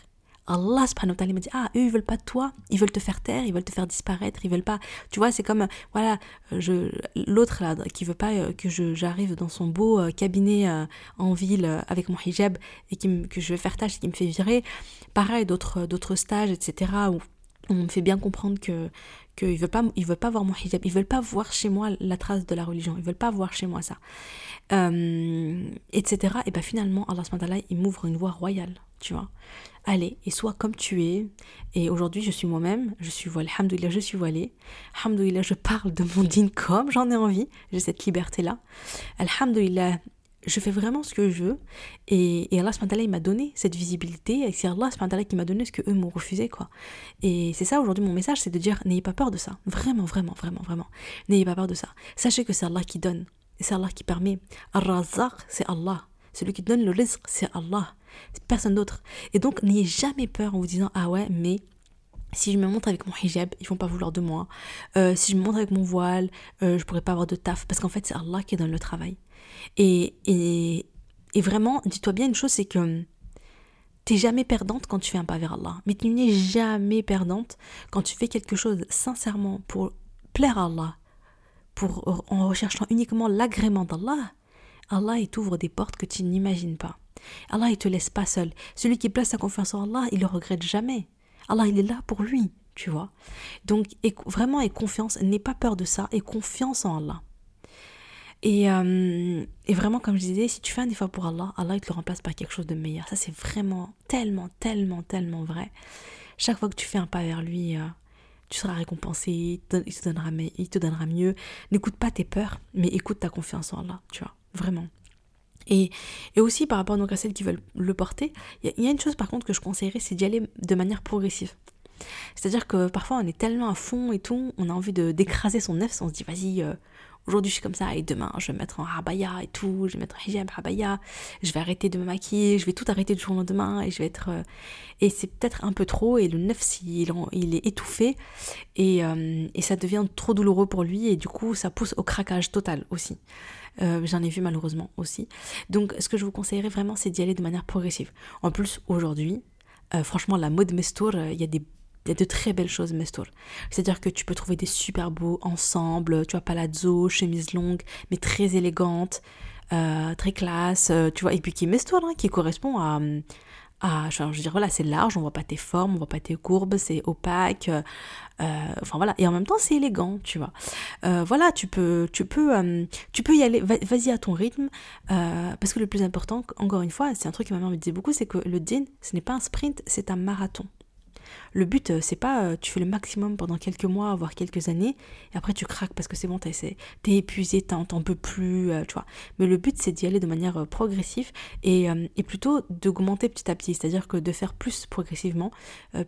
Allah subhanahu wa m'a dit Ah, eux, ils veulent pas de toi, ils veulent te faire taire, ils veulent te faire disparaître, ils veulent pas. Tu vois, c'est comme, voilà, je, l'autre là, qui veut pas euh, que j'arrive dans son beau euh, cabinet euh, en ville avec mon hijab et qui que je vais faire tâche et qui me fait virer. Pareil, d'autres, d'autres stages, etc., où on me fait bien comprendre que qu'ils ne veulent pas, veulent pas voir mon hijab, ils veulent pas voir chez moi la trace de la religion, ils veulent pas voir chez moi ça, euh, etc. Et ben finalement, Allah il m'ouvre une voie royale, tu vois. Allez, et sois comme tu es. Et aujourd'hui, je suis moi-même, je suis voilée, alhamdoulilah, je suis voilée. Alhamdoulilah, je parle de mon dîne comme j'en ai envie, j'ai cette liberté-là. Alhamdoulilah, je fais vraiment ce que je veux. Et, et Allah il m'a donné cette visibilité. Et c'est Allah qui m'a donné ce que eux m'ont refusé, quoi. Et c'est ça aujourd'hui mon message, c'est de dire n'ayez pas peur de ça. Vraiment, vraiment, vraiment, vraiment. N'ayez pas peur de ça. Sachez que c'est Allah qui donne. Et c'est Allah qui permet. Ar-Razzaq, c'est Allah. Celui qui donne le risque, c'est Allah. Personne d'autre. Et donc, n'ayez jamais peur en vous disant ah ouais, mais si je me montre avec mon hijab, ils vont pas vouloir de moi. Euh, si je me montre avec mon voile, euh, je pourrais pas avoir de taf. Parce qu'en fait, c'est Allah qui donne le travail. Et, et, et vraiment, dis-toi bien une chose, c'est que t'es jamais perdante quand tu fais un pas vers Allah. Mais tu n'es jamais perdante quand tu fais quelque chose sincèrement pour plaire à Allah, pour, en recherchant uniquement l'agrément d'Allah. Allah, il t'ouvre des portes que tu n'imagines pas. Allah, il te laisse pas seul. Celui qui place sa confiance en Allah, il le regrette jamais. Allah, il est là pour lui, tu vois. Donc, vraiment, aie confiance, n'aie pas peur de ça, aie confiance en Allah. Euh, et, vraiment, comme je disais, si tu fais un effort pour Allah, Allah il te le remplace par quelque chose de meilleur. Ça, c'est vraiment tellement, tellement, tellement vrai. Chaque fois que tu fais un pas vers lui, euh, tu seras récompensé, il te, donnera, il te donnera mieux. N'écoute pas tes peurs, mais écoute ta confiance en Allah, tu vois, vraiment. Et, et aussi par rapport donc, à celles qui veulent le porter, il y, a une chose par contre que je conseillerais, c'est d'y aller de manière progressive. C'est-à-dire que parfois on est tellement à fond et tout, on a envie de d'écraser son nef, on se dit vas-y, euh, aujourd'hui je suis comme ça et demain je vais me mettre en rabaya et tout, je vais mettre hijab, rabaya, je vais arrêter de me maquiller, je vais tout arrêter du jour au lendemain et je vais être... Euh, et c'est peut-être un peu trop et le neuf il, est étouffé et, euh, et ça devient trop douloureux pour lui et du coup ça pousse au craquage total aussi. Euh, j'en ai vu malheureusement aussi. Donc ce que je vous conseillerais vraiment c'est d'y aller de manière progressive. En plus aujourd'hui, franchement la mode mestour, il y a des y a de très belles choses Mestour. C'est-à-dire que tu peux trouver des super beaux ensembles, tu vois, palazzo, chemise longue, mais très élégante, euh, très classe, euh, tu vois, et puis qui est Mestour, hein, qui correspond à, à, je veux dire, voilà, c'est large, on voit pas tes formes, on voit pas tes courbes, c'est opaque, euh, enfin voilà, et en même temps c'est élégant, tu vois. voilà, tu peux, tu peux, tu peux y aller, vas-y à ton rythme, parce que le plus important, encore une fois, c'est un truc que ma mère me disait beaucoup, c'est que le din, ce n'est pas un sprint, c'est un marathon. Le but, euh, c'est pas euh, tu fais le maximum pendant quelques mois, voire quelques années, et après tu craques parce que c'est bon, t'es es épuisé, t'en peux plus, euh, tu vois. Mais le but, c'est d'y aller de manière progressive et, plutôt d'augmenter petit à petit, c'est-à-dire que de faire plus progressivement,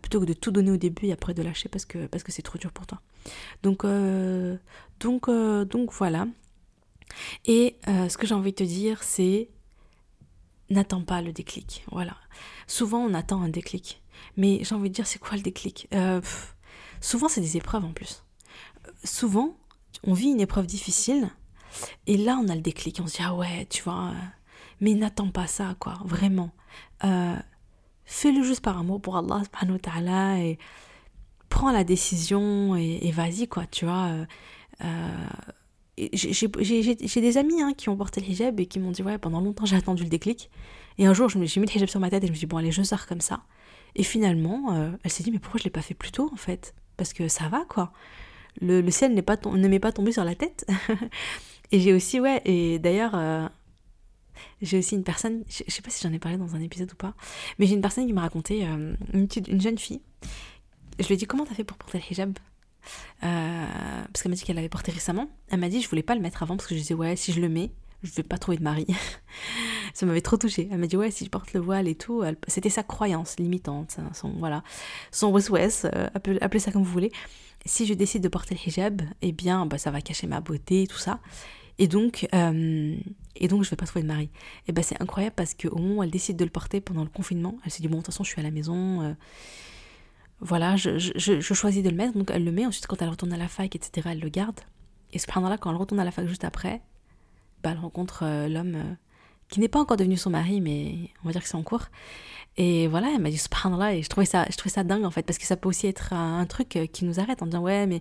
plutôt que de tout donner au début et après de lâcher parce que parce que c'est trop dur pour toi. Donc, donc, donc voilà. Et ce que j'ai envie de te dire, c'est n'attends pas le déclic. Voilà. Souvent, on attend un déclic. Mais j'ai envie de dire, c'est quoi le déclic? Euh, Souvent, c'est des épreuves en plus. Souvent, on vit une épreuve difficile, et là, on a le déclic. On se dit, ah ouais, tu vois, euh, mais n'attends pas ça, quoi, vraiment. Euh, fais-le juste par amour pour Allah, subhanahu wa et prends la décision, et, vas-y, quoi, tu vois. j'ai des amis hein, qui ont porté le hijab et qui m'ont dit, ouais, pendant longtemps, j'ai attendu le déclic. Et un jour, j'ai mis le hijab sur ma tête et je me suis dit, bon, allez, je sors comme ça. Et finalement, euh, elle s'est dit, mais pourquoi je ne l'ai pas fait plus tôt, en fait? Parce que ça va, quoi. Le, ciel n'est pas ne m'est pas tombé sur la tête. et j'ai aussi, ouais, et d'ailleurs, euh, j'ai aussi une personne, je, ne sais pas si j'en ai parlé dans un épisode ou pas, mais j'ai une personne qui m'a raconté, euh, une, une, jeune fille. Je lui ai dit, comment t'as fait pour porter le hijab? Parce qu'elle m'a dit qu'elle l'avait porté récemment. Elle m'a dit, je voulais pas le mettre avant parce que je disais, ouais, si je le mets, je vais pas trouver de mari. ça m'avait trop touchée. Elle m'a dit ouais si je porte le voile et tout, c'était sa croyance limitante, son voilà, son wes euh, appelez, ça comme vous voulez. Si je décide de porter le hijab, eh bien bah, ça va cacher ma beauté et tout ça. Et donc, euh, et donc je vais pas trouver de mari. Et ben c'est incroyable parce qu'au moment où elle décide de le porter pendant le confinement, elle s'est dit bon de toute façon je suis à la maison. Euh, voilà, je, choisis de le mettre, donc elle le met. Ensuite, quand elle retourne à la fac, etc., elle le garde. Et cependant-là, quand elle retourne à la fac juste après, bah, elle rencontre l'homme qui n'est pas encore devenu son mari, mais on va dire que c'est en cours. Et voilà, elle m'a dit subhanallah, et je trouvais, ça, je trouvais ça dingue en fait, parce que ça peut aussi être un, truc euh, qui nous arrête en disant ouais, mais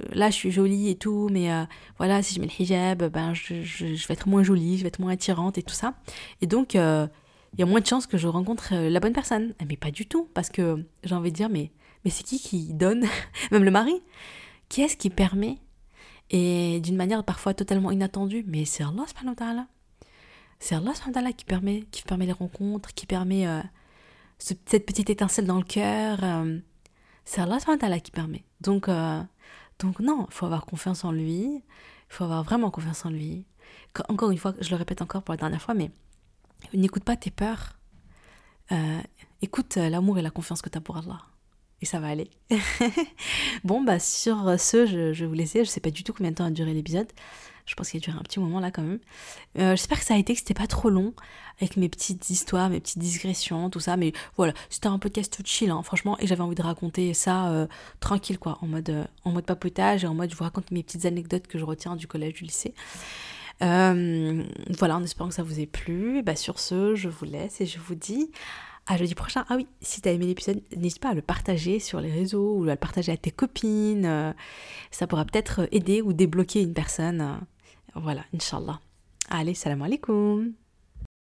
euh, là je suis jolie et tout, mais euh, voilà, si je mets le hijab, ben je, je, je, vais être moins jolie, je vais être moins attirante et tout ça. Et donc, il y a moins de chances que je rencontre la bonne personne. Mais pas du tout, parce que j'ai envie de dire, mais, mais c'est qui qui donne Même le mari? Qui est-ce qui permet Et d'une manière parfois totalement inattendue, mais c'est Allah subhanahu wa ta'ala c'est Allah qui permet, qui permet les rencontres, qui permet euh, cette petite étincelle dans le cœur. Euh, c'est Allah qui permet. Donc, euh, donc non, il faut avoir confiance en lui. Il faut avoir vraiment confiance en lui. encore une fois, je le répète encore pour la dernière fois, mais n'écoute pas tes peurs. écoute l'amour et la confiance que tu as pour Allah. Et ça va aller. bon, bah sur ce, je, vais vous laisser. Je sais pas du tout combien de temps a duré l'épisode. Je pense qu'il a duré un petit moment là quand même. Euh, j'espère que ça a été, que c'était pas trop long avec mes petites histoires, mes petites digressions, tout ça. Mais voilà, c'était un podcast tout chill, hein, franchement. Et j'avais envie de raconter ça euh, tranquille, quoi, en mode, euh, en mode papotage et en mode je vous raconte mes petites anecdotes que je retiens du collège, du lycée. voilà, en espérant que ça vous ait plu. Bah, sur ce, je vous laisse et je vous dis à jeudi prochain. Ah oui, si t'as aimé l'épisode, n'hésite pas à le partager sur les réseaux ou à le partager à tes copines. Ça pourra peut-être aider ou débloquer une personne. Voilà, Inch'Allah. Allez, salam alaikum.